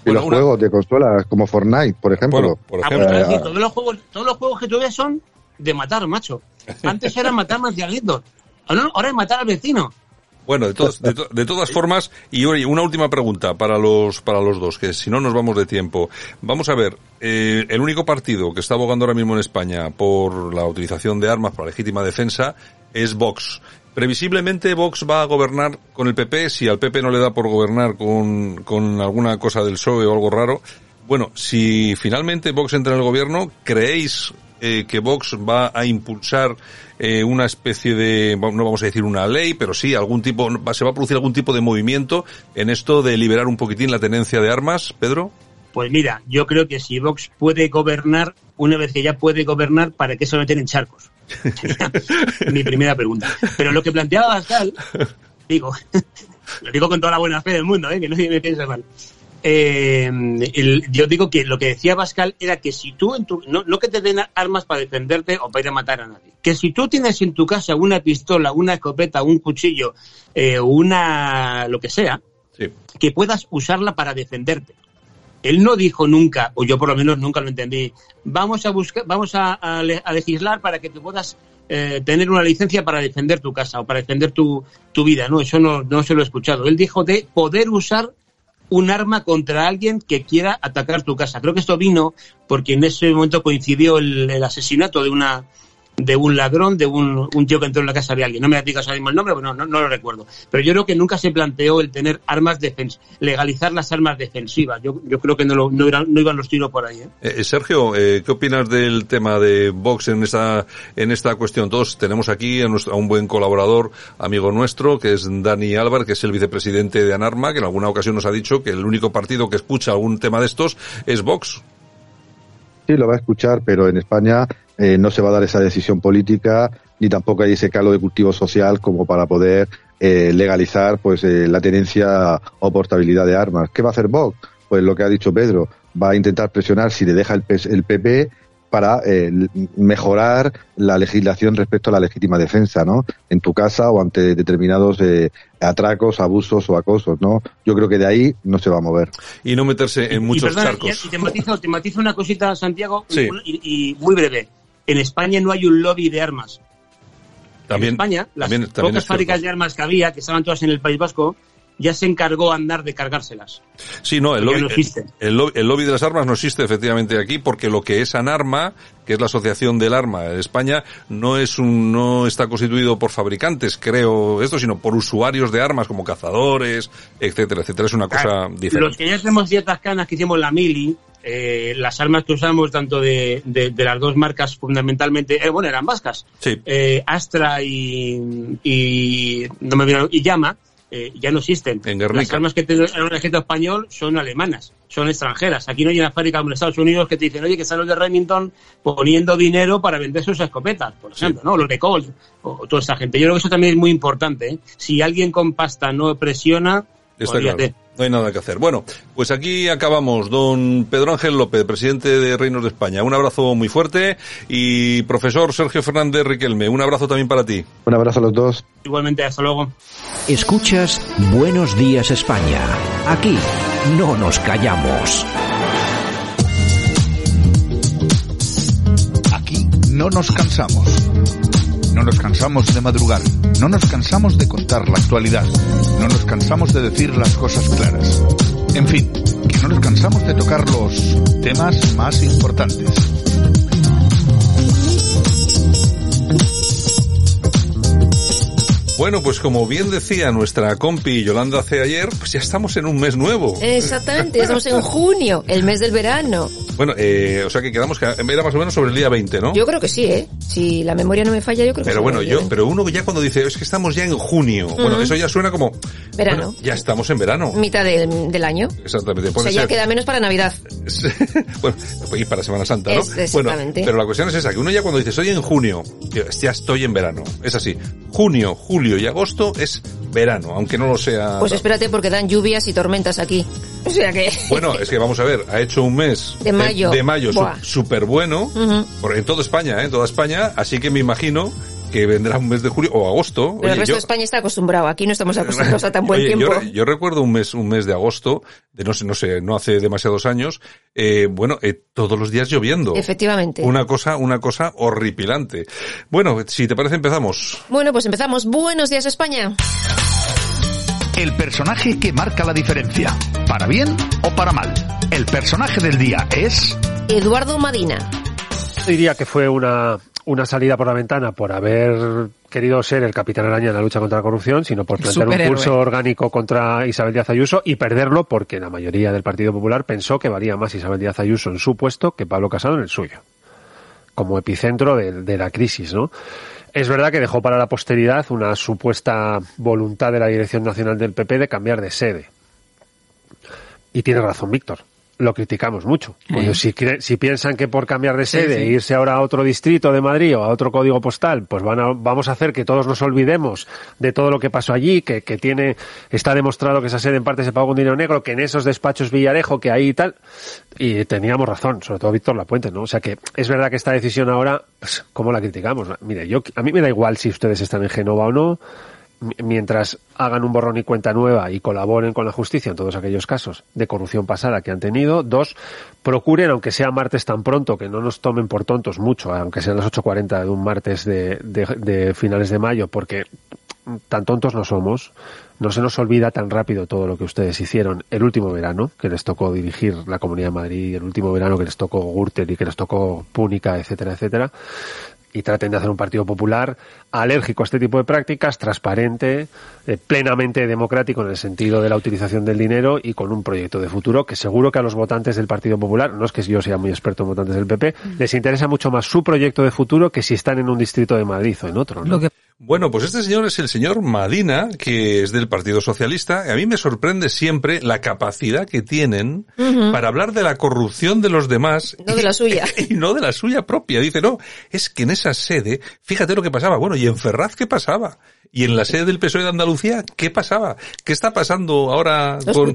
Y bueno, los una... juegos de consolas como Fortnite, por ejemplo.
Bueno, por ejemplo.
Ah, pues, todos los juegos, todos los juegos que tú ves son de matar, macho. Antes era matar marcialitos. Ahora, ahora es matar al vecino.
Bueno, de, todos, de, to, de, todas formas, y oye, una última pregunta para los, para los dos, que si no nos vamos de tiempo. Vamos a ver, eh, el único partido que está abogando ahora mismo en España por la utilización de armas para legítima defensa es Vox. Previsiblemente Vox va a gobernar con el PP, si al PP no le da por gobernar con, con alguna cosa del PSOE o algo raro. Bueno, si finalmente Vox entra en el gobierno, ¿creéis eh, que Vox va a impulsar eh, una especie de, no vamos a decir una ley, pero sí algún tipo, se va a producir algún tipo de movimiento en esto de liberar un poquitín la tenencia de armas, Pedro?
Pues mira, yo creo que si Vox puede gobernar, una vez que ya puede gobernar, ¿para qué se meten en charcos? Mi primera pregunta. Pero lo que planteaba Pascal, digo, lo digo con toda la buena fe del mundo, ¿eh? que no me piense mal. Eh, el, yo digo que lo que decía Pascal era que si tú, en tu, no, no, que te den armas para defenderte o para ir a matar a nadie, que si tú tienes en tu casa una pistola, una escopeta, un cuchillo, eh, una, lo que sea,
sí.
que puedas usarla para defenderte. Él no dijo nunca, o yo por lo menos nunca lo entendí, vamos a buscar, vamos a, a, a legislar para que tú puedas eh, tener una licencia para defender tu casa o para defender tu, tu vida. No, eso no, no se lo he escuchado. Él dijo de poder usar un arma contra alguien que quiera atacar tu casa. Creo que esto vino porque en ese momento coincidió el, asesinato de una de un ladrón, de un, un, tío que entró en la casa de alguien. No me digas ahora mismo el nombre, pero no, no, no, lo recuerdo. Pero yo creo que nunca se planteó el tener armas defensivas, legalizar las armas defensivas. Yo, yo creo que no, lo, no, iban, no, iban los tiros por ahí. ¿eh?
Eh, Sergio, eh, ¿qué opinas del tema de Vox en esta, en esta cuestión? Todos tenemos aquí a, nuestro, a, un buen colaborador, amigo nuestro, que es Dani Álvar, que es el vicepresidente de ANARMA, que en alguna ocasión nos ha dicho que el único partido que escucha algún tema de estos es Vox.
Sí, lo va a escuchar, pero en España eh, no se va a dar esa decisión política ni tampoco hay ese calo de cultivo social como para poder eh, legalizar pues eh, la tenencia o portabilidad de armas. ¿Qué va a hacer Vox? Pues lo que ha dicho Pedro, va a intentar presionar si le deja el, el PP para eh, mejorar la legislación respecto a la legítima defensa, ¿no? En tu casa o ante determinados eh, atracos, abusos o acosos, ¿no? Yo creo que de ahí no se va a mover.
Y no meterse en muchos
y, perdona,
charcos.
Y te matizo, te matizo una cosita, Santiago,
Sí.
y, y muy breve. En España no hay un lobby de armas.
También,
en España, las
también, también
pocas fábricas de armas que había, que estaban todas en el País Vasco, ya se encargó Andar de cargárselas.
Sí, no, el lobby,
no existe.
el, lobby, el lobby de las armas no existe efectivamente aquí porque lo que es ANARMA, que es la asociación del arma de España, no es un, no está constituido por fabricantes, creo esto, sino por usuarios de armas como cazadores, etcétera, etcétera. Es una cosa diferente.
Los que ya tenemos ciertas canas que hicimos la mili, eh, las armas que usamos tanto de, de, de las dos marcas fundamentalmente, eh, bueno, eran vascas,
Sí.
eh, Astra y, y, no me viene- y Llama, eh, ya no existen.
En.
Las armas que tiene el ejército español son alemanas, son extranjeras. Aquí no hay una fábrica como en Estados Unidos que te dicen, oye, que están los de Remington poniendo dinero para vender sus escopetas, por ejemplo, ¿no? Los de Colt, o toda esta gente. Yo creo que eso también es muy importante. ¿eh? Si alguien con pasta no presiona,
Está claro. No hay nada que hacer. Bueno, pues aquí acabamos. Don Pedro Ángel López, presidente de Reinos de España. Un abrazo muy fuerte. Y profesor Sergio Fernández Riquelme, un abrazo también para ti.
Un abrazo a los dos.
Igualmente, hasta luego.
Escuchas Buenos Días España. Aquí no nos callamos.
Aquí no nos cansamos. No nos cansamos de madrugar. No nos cansamos de contar la actualidad. No nos cansamos de decir las cosas claras. En fin, que no nos cansamos de tocar los temas más importantes.
Bueno, pues como bien decía nuestra compi Yolanda hace ayer, pues ya estamos en un mes nuevo.
Exactamente, ya estamos en junio, el mes del verano.
Bueno, eh, o sea que quedamos que era más o menos sobre el día 20, ¿no?
Yo creo que sí, ¿eh? Si la memoria no me falla, yo creo que
Pero bueno, yo, pero uno ya cuando dice, es que estamos ya en junio, bueno, eso ya suena como,
Verano.
bueno, ya estamos en verano.
Mitad del, del año.
Exactamente,
O
puede
sea, ya
ser.
queda menos para Navidad.
bueno, y para Semana Santa, ¿no?
Es- exactamente.
Bueno, pero la cuestión es esa, que uno ya cuando dice estoy en junio, ya estoy en verano. Es así. Junio, julio y agosto es verano, aunque no lo sea.
Pues espérate porque dan lluvias y tormentas aquí. O sea que...
Bueno, es que vamos a ver, ha hecho un mes
De mayo.
de, mayo súper bueno, por- en toda España, ¿eh? en toda España, así que me imagino que vendrá un mes de julio o agosto.
Pero el resto
yo-
de España está acostumbrado. Aquí no estamos acostumbrados a tan buen
Oye,
tiempo.
Yo, recuerdo un mes, un mes de agosto, de no sé, no sé, no hace demasiados años, eh, bueno, eh, todos los días lloviendo.
Efectivamente.
Una cosa, una cosa horripilante. Bueno, si te parece empezamos.
Bueno, pues empezamos. Buenos días, España.
El personaje que marca la diferencia, para bien o para mal. El personaje del día es...
Eduardo Madina.
Diría que fue una, una salida por la ventana por haber querido ser el capitán araña en la lucha contra la corrupción, sino por plantear un pulso orgánico contra Isabel Díaz Ayuso y perderlo porque la mayoría del Partido Popular pensó que valía más Isabel Díaz Ayuso en su puesto que Pablo Casado en el suyo, como epicentro de, de la crisis, ¿no? Es verdad que dejó para la posteridad una supuesta voluntad de la Dirección Nacional del PP de cambiar de sede. Y tiene razón Víctor. Lo criticamos mucho. Si, piensan que por cambiar de sede
sí.
e irse ahora a otro distrito de Madrid o a otro código postal, pues van a- vamos a hacer que todos nos olvidemos de todo lo que pasó allí, que, que tiene, está demostrado que esa sede en parte se pagó con dinero negro, que en esos despachos Villarejo, que ahí y tal, y teníamos razón, sobre todo Víctor Lapuente, ¿no? O sea que es verdad que esta decisión ahora, pues, ¿cómo la criticamos? Mire, yo, a mí me da igual si ustedes están en Génova o no, mientras hagan un borrón y cuenta nueva y colaboren con la justicia en todos aquellos casos de corrupción pasada que han tenido. Dos, procuren, aunque sea martes tan pronto, que no nos tomen por tontos mucho, aunque sean las 8.40 de un martes de, de- finales de mayo, porque tan tontos no somos. No se nos olvida tan rápido todo lo que ustedes hicieron el último verano, que les tocó dirigir la Comunidad de Madrid, el último verano que les tocó Gürtel y que les tocó Púnica, etcétera, etcétera y traten de hacer un partido popular alérgico a este tipo de prácticas, transparente, eh, plenamente democrático en el sentido de la utilización del dinero y con un proyecto de futuro que seguro que a los votantes del Partido Popular, no es que yo sea muy experto en votantes del PP, les interesa mucho más su proyecto de futuro que si están en un distrito de Madrid o en otro. ¿no?
Bueno, pues este señor es el señor Madina, que es del Partido Socialista. A mí me sorprende siempre la capacidad que tienen
Ujú.
para hablar de la corrupción de los demás
No de la suya.
y no de la suya propia. Dice, no, es que en esa sede, fíjate lo que pasaba. Bueno, ¿y en Ferraz qué pasaba? ¿Y en la sede del PSOE de Andalucía qué pasaba? ¿Qué está pasando ahora
Los
con,
la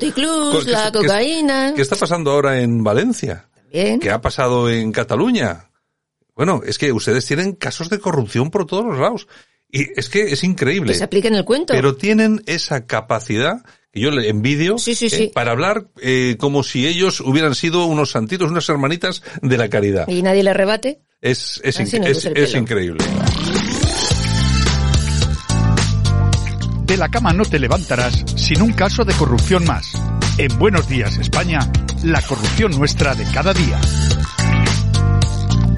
qué-
cocaína.
¿Qué está pasando ahora en Valencia?
También.
¿Qué ha pasado en Cataluña? Bueno, es que ustedes tienen casos de corrupción por todos los lados. Y es que es increíble.
Que se aplique en el cuento.
Pero tienen esa capacidad que yo le envidio
Sí, sí,
eh,
sí.
para hablar eh, como si ellos hubieran sido unos santitos, unas hermanitas de la caridad.
Y nadie le rebate.
Es, es, inc- es, increíble.
De la cama no te levantarás sin un caso de corrupción más. En Buenos Días, España, la corrupción nuestra de cada día.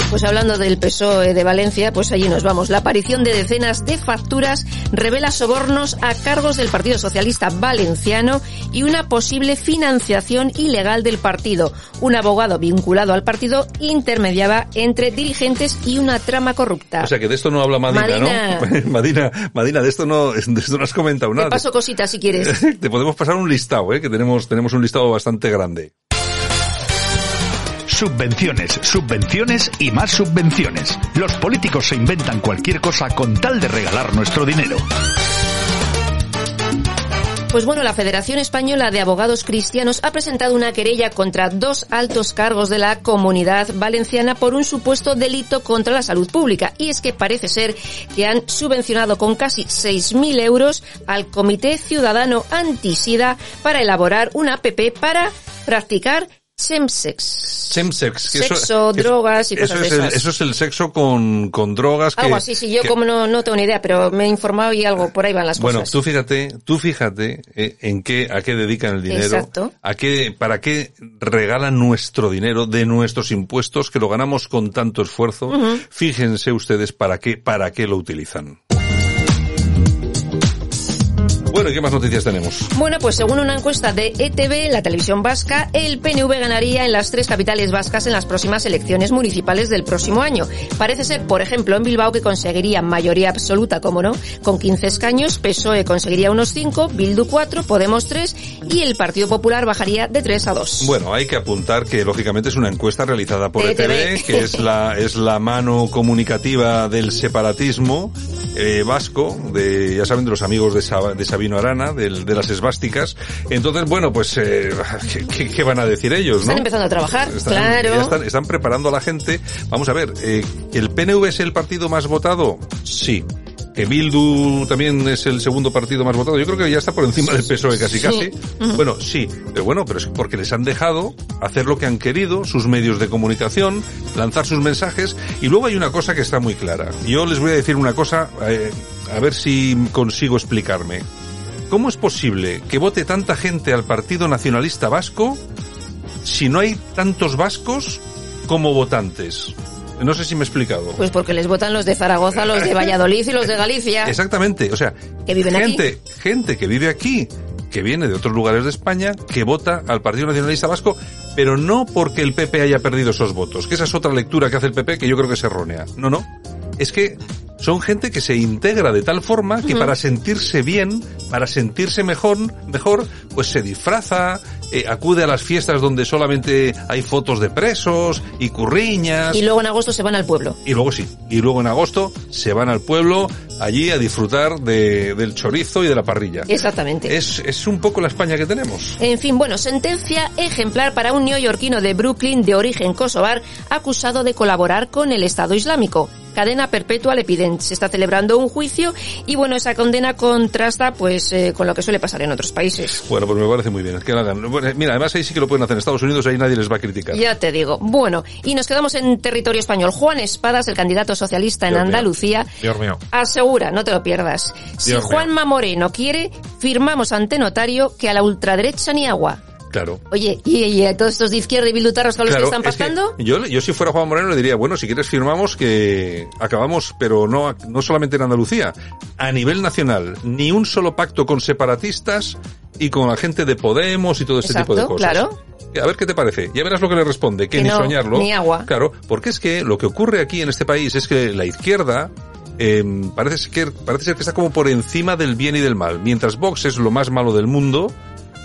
Pues hablando del PSOE de Valencia, pues allí nos vamos. La aparición de decenas de facturas revela sobornos a cargos del Partido Socialista Valenciano y una posible financiación ilegal del partido. Un abogado vinculado al partido intermediaba entre dirigentes y una trama corrupta.
O sea que de esto no habla Madina,
Madina.
¿no? Madina, Madina, de esto no, de esto no has comentado
Te
nada.
paso cositas si quieres.
Te podemos pasar un listado, ¿eh? que tenemos, tenemos un listado bastante grande.
Subvenciones, subvenciones y más subvenciones. Los políticos se inventan cualquier cosa con tal de regalar nuestro dinero.
Pues bueno, la Federación Española de Abogados Cristianos ha presentado una querella contra dos altos cargos de la comunidad valenciana por un supuesto delito contra la salud pública. Y es que parece ser que han subvencionado con casi 6.000 euros al Comité Ciudadano Antisida para elaborar una app para practicar Chemsex.
que
Sexo, drogas y
eso
cosas
es
de
el,
esas.
Eso es el sexo con, con drogas. Que,
Algo así, sí, yo
que-
como no, no tengo ni idea, pero me he informado y algo por ahí van las
Bueno,
cosas.
tú fíjate, tú fíjate eh, en qué, a qué dedican el dinero,
Exacto.
a qué, para qué regalan nuestro dinero de nuestros impuestos que lo ganamos con tanto esfuerzo. Fíjense ustedes para qué, para qué lo utilizan. Bueno, ¿y qué más noticias tenemos?
Bueno, pues según una encuesta de ETV, la televisión vasca, el PNV ganaría en las tres capitales vascas en las próximas elecciones municipales del próximo año. Parece ser, por ejemplo, en Bilbao que conseguiría mayoría absoluta, como no, con 15 escaños, PSOE E conseguiría unos 5, Bildu 4, Podemos 3 y el Partido Popular bajaría de 3 a 2.
Bueno, hay que apuntar que lógicamente es una encuesta realizada por ETV,
ETV.
que es la, es la mano comunicativa del separatismo eh, vasco, de, ya saben, de los amigos de, Sab- de Sabino Arana, del- de las esvásticas. Entonces, bueno, pues, eh, ¿qué, van a decir ellos, no?
Están empezando a trabajar,
Están-
claro.
ya están, están preparando a la gente. Vamos a ver, eh, ¿el PNV es el partido más votado? Sí. Que Bildu también es el segundo partido más votado. Yo creo que ya está por encima del PSOE casi
Sí.
casi. Bueno, sí, pero bueno, pero es porque les han dejado hacer lo que han querido, sus medios de comunicación, lanzar sus mensajes, y luego hay una cosa que está muy clara. Yo les voy a decir una cosa, eh, a ver si consigo explicarme. ¿Cómo es posible que vote tanta gente al Partido Nacionalista Vasco si no hay tantos vascos como votantes? No sé si me he explicado.
Pues porque les votan los de Zaragoza, los de Valladolid y los de Galicia.
Exactamente, o sea,
Que viven aquí.
gente, gente que vive aquí, que viene de otros lugares de España, que vota al Partido Nacionalista Vasco, pero no porque el PP haya perdido esos votos, que esa es otra lectura que hace el PP que yo creo que es errónea. No, no. Es que son gente que se integra de tal forma que para sentirse bien, para sentirse mejor, mejor, pues se disfraza, eh, acude a las fiestas donde solamente hay fotos de presos y curriñas.
Y luego en agosto se van al pueblo.
Y luego sí, y luego en agosto se van al pueblo allí a disfrutar de, del chorizo y de la parrilla.
Exactamente.
Es, es un poco la España que tenemos.
En fin, bueno, sentencia ejemplar para un neoyorquino de Brooklyn de origen kosovar acusado de colaborar con el Estado Islámico. Cadena perpetua le piden. Se está celebrando un juicio y bueno, esa condena contrasta pues eh, con lo que suele pasar en otros países.
Bueno, pues me parece muy bien. Que lo hagan. Bueno, mira, además ahí sí que lo pueden hacer en Estados Unidos, ahí nadie les va a criticar.
Ya te digo. Bueno, y nos quedamos en territorio español. Juan Espadas, el candidato socialista en
Dios mío.
Andalucía,
Dios mío.
asegura, no te lo pierdas, si
mío.
Juanma Moreno quiere, firmamos ante notario que a la ultraderecha ni agua.
Claro.
Oye, ¿y, y a todos estos de izquierda y bildutarros con los que están
es que yo, yo si fuera Juan Moreno le diría, bueno, si quieres firmamos que acabamos, pero no, no solamente en Andalucía, a nivel nacional, ni un solo pacto con separatistas y con la gente de Podemos y todo este tipo de cosas.
claro.
A ver qué te parece. Ya verás lo que le responde, que,
Que
ni
no,
soñarlo.
ni agua.
Claro, porque es que lo que ocurre aquí en este país es que la izquierda eh, parece, que, parece ser que está como por encima del bien y del mal. Mientras Vox es lo más malo del mundo,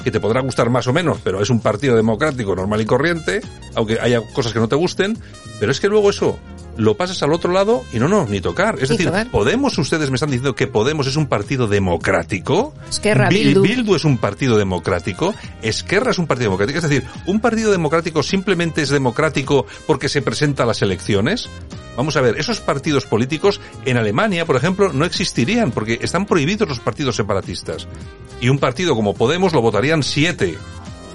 que te podrá gustar más o menos, pero es un partido democrático normal y corriente, aunque haya cosas que no te gusten, pero es que luego eso, lo pasas al otro lado y no, no, ni tocar. Es
Ni
decir,
tocar.
Podemos, ustedes me están diciendo que Podemos es un partido democrático.
Esquerra,
Bil-
Bildu.
es un partido democrático. Esquerra es un partido democrático. Es decir, un partido democrático simplemente es democrático porque se presenta a las elecciones. Vamos a ver, esos partidos políticos en Alemania, por ejemplo, no existirían porque están prohibidos los partidos separatistas. Y un partido como Podemos lo votarían siete.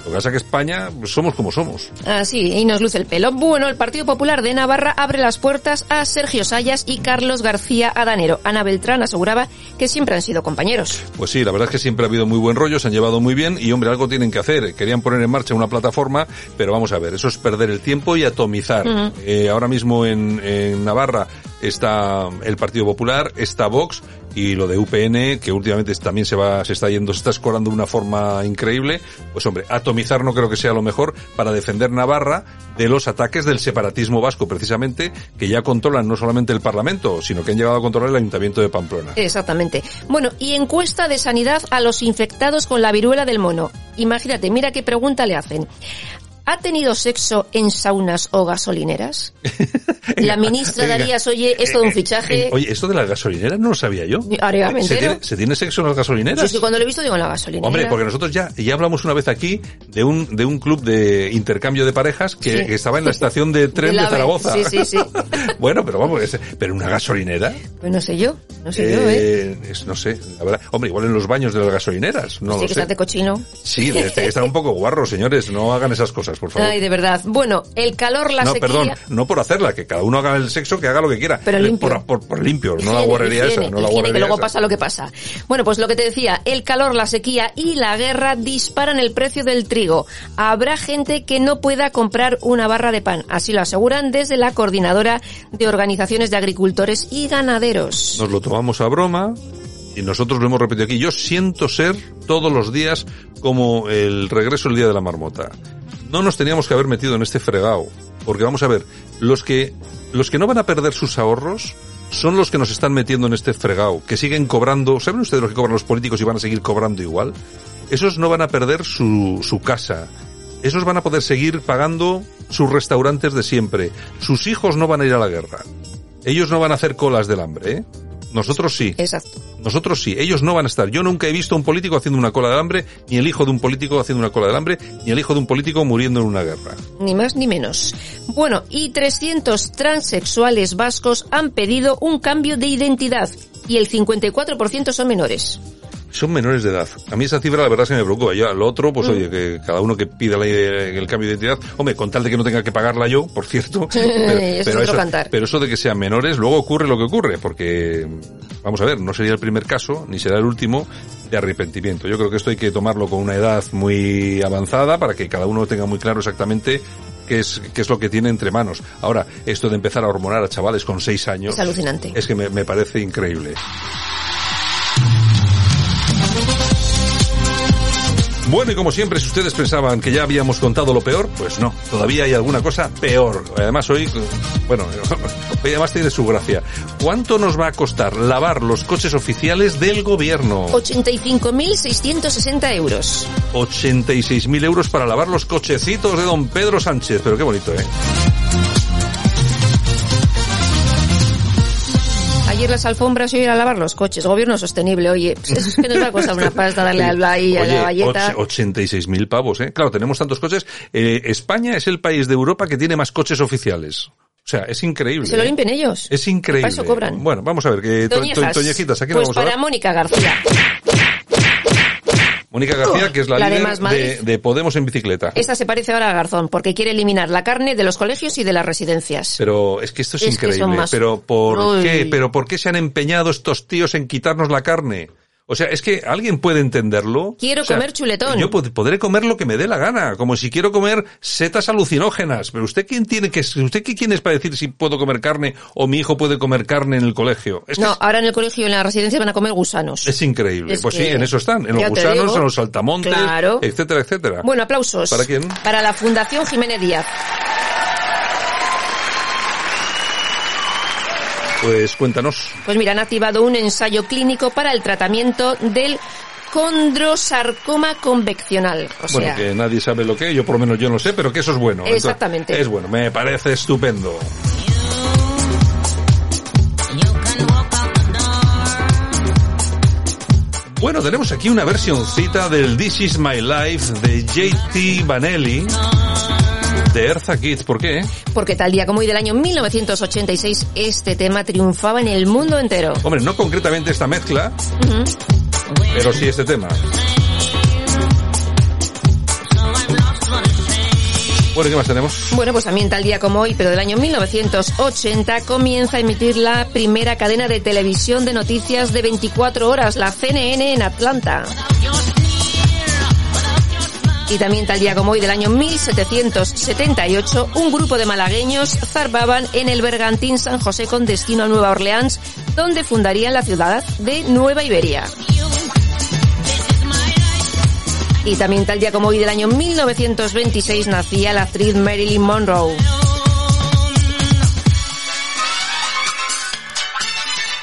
Lo que pasa es que España pues, somos como somos.
Así, y nos luce el pelo. Bueno, el Partido Popular de Navarra abre las puertas a Sergio Sayas y Carlos García Adanero. Ana Beltrán aseguraba que siempre han sido compañeros.
Pues sí, la verdad es que siempre ha habido muy buen rollo, se han llevado muy bien y hombre, algo tienen que hacer. Querían poner en marcha una plataforma, pero vamos a ver, eso es perder el tiempo y atomizar. Eh, ahora mismo en, en Navarra está el Partido Popular, está Vox y lo de UPN, que últimamente también se va, se está yendo, se está escorando de una forma increíble. Pues hombre, atomizar no creo que sea lo mejor para defender Navarra de los ataques del separatismo vasco, precisamente, que ya controlan no solamente el Parlamento, sino que han llegado a controlar el Ayuntamiento de Pamplona.
Exactamente. Bueno, y encuesta de sanidad a los infectados con la viruela del mono. Imagínate, mira qué pregunta le hacen. ¿Ha tenido sexo en saunas o gasolineras? La ministra. Darías, oye, esto de un fichaje...
Eh, Oye, esto de las gasolineras no lo sabía yo. ¿Se tiene, se tiene sexo en las gasolineras?
Yo es que cuando lo he visto digo en la gasolinera.
Hombre, porque nosotros ya, ya hablamos una vez aquí de un, de un club de intercambio de parejas que,
Sí.
que estaba en la estación de tren de
AVE.
Zaragoza.
Sí, sí, sí.
bueno, pero vamos, pero una gasolinera.
Pues no sé yo, no sé yo, ¿eh?
eh, es- no sé, la verdad. Hombre, igual en los baños de las gasolineras, no
sí,
lo
que
sé.
de cochino.
Sí, de, de estar un poco guarro, señores, no hagan esas cosas, por favor.
Ay, de verdad. Bueno, el calor, la
no,
sequía...
perdón, no por hacerla, que cada uno haga el sexo, que haga lo que quiera.
Pero limpio.
Por, por- por limpio, no la guarrería esa, no la guarrería
que luego
esa.
pasa lo que pasa. Bueno, pues lo que te decía, el calor, la sequía y la guerra disparan el precio del trigo. Habrá gente que no pueda comprar una barra de pan, así lo aseguran desde la coordinadora de organizaciones de agricultores y ganaderos.
Nos lo tomamos a broma y nosotros lo hemos repetido aquí. Yo siento ser todos los días como el regreso el día de la marmota. No nos teníamos que haber metido en este fregado. Porque vamos a ver, los que, los que no van a perder sus ahorros son los que nos están metiendo en este fregado, que siguen cobrando, ¿saben ustedes lo que cobran los políticos y van a seguir cobrando igual? Esos no van a perder su, su casa. Esos van a poder seguir pagando sus restaurantes de siempre. Sus hijos no van a ir a la guerra. Ellos no van a hacer colas del hambre, ¿eh? Nosotros sí.
Exacto.
Nosotros sí. Ellos no van a estar. Yo nunca he visto a un político haciendo una cola del hambre, ni el hijo de un político haciendo una cola del hambre, ni el hijo de un político muriendo en una guerra.
Ni más ni menos. Bueno, y 300 transexuales vascos han pedido un cambio de identidad y el 54% son menores.
Son menores de edad. A mí esa cifra la verdad se me preocupa. Ya lo otro, pues
Mm.
oye, que cada uno que pida la- el cambio de identidad, hombre, con tal de que no tenga que pagarla yo, por cierto.
Eso es otro cantar.
pero eso de que sean menores, luego ocurre lo que ocurre, porque, vamos a ver, no sería el primer caso, ni será el último, de arrepentimiento. Yo creo que esto hay que tomarlo con una edad muy avanzada para que cada uno tenga muy claro exactamente qué es, qué es lo que tiene entre manos. Ahora, esto de empezar a hormonar a chavales con seis años.
Es alucinante.
Es que me, me parece increíble. Bueno, y como siempre, si ustedes pensaban que ya habíamos contado lo peor, pues no, todavía hay alguna cosa peor. Además, hoy, bueno, hoy además tiene su gracia. ¿Cuánto nos va a costar lavar los coches oficiales del gobierno?
85.660 euros.
86.000 euros para lavar los cochecitos de don Pedro Sánchez. Pero qué bonito, ¿eh?
Ayer las alfombras y hoy a lavar los coches. Gobierno sostenible, oye. pues Eso es que nos va a costar una pasta darle al a la galleta.
och- 86.000 pavos, ¿eh? Claro, tenemos tantos coches. Eh, España es el país de Europa que tiene más coches oficiales. O sea, es increíble.
Se lo
¿eh?
limpian ellos.
Es increíble.
Para eso cobran.
Bueno, vamos a ver, que. Toñejitas, aquí
pues
vamos a
para
ver.
Mónica García.
Mónica García, que es la,
La de
líder de, de Podemos en bicicleta.
Esta se parece ahora a Garzón porque quiere eliminar la carne de los colegios y de las residencias.
Pero es que esto es,
Es
increíble.
más-
Pero ¿por
Uy.
qué? Pero ¿por qué se han empeñado estos tíos en quitarnos la carne? O sea, es que alguien puede entenderlo.
Quiero
O sea,
comer chuletón.
Yo pod- podré comer lo que me dé la gana, como si quiero comer setas alucinógenas. Pero usted quién tiene que, usted qué quién es para decir si puedo comer carne o mi hijo puede comer carne en el colegio. Es que
No,
es-
ahora en el colegio y en la residencia van a comer gusanos.
es increíble.
Es
pues sí, en eso están, en los gusanos, en los saltamontes,
Claro.
etcétera, etcétera.
Bueno, aplausos.
¿Para quién?
Para la Fundación Jiménez Díaz.
Pues cuéntanos.
Pues mira, han activado un ensayo clínico para el tratamiento del condrosarcoma conveccional. O
bueno, que nadie sabe lo que, yo por lo menos yo no sé, pero que eso es bueno.
Exactamente.
Es bueno, me parece estupendo. Bueno, tenemos aquí una versioncita del This Is My Life de JT Vanelli de Eartha Kitt. ¿Por qué?
Porque tal día como hoy del año 1986 este tema triunfaba en el mundo entero.
Hombre, no concretamente esta mezcla, pero sí este tema. Bueno, ¿qué más tenemos?
Bueno, pues también tal día como hoy, pero del año 1980, comienza a emitir la primera cadena de televisión de noticias de 24 horas, la CNN en Atlanta. Y también tal día como hoy del año 1778, un grupo de malagueños zarpaban en el bergantín San José con destino a Nueva Orleans, donde fundarían la ciudad de Nueva Iberia. Y también tal día como hoy del año 1926 nacía la actriz Marilyn Monroe.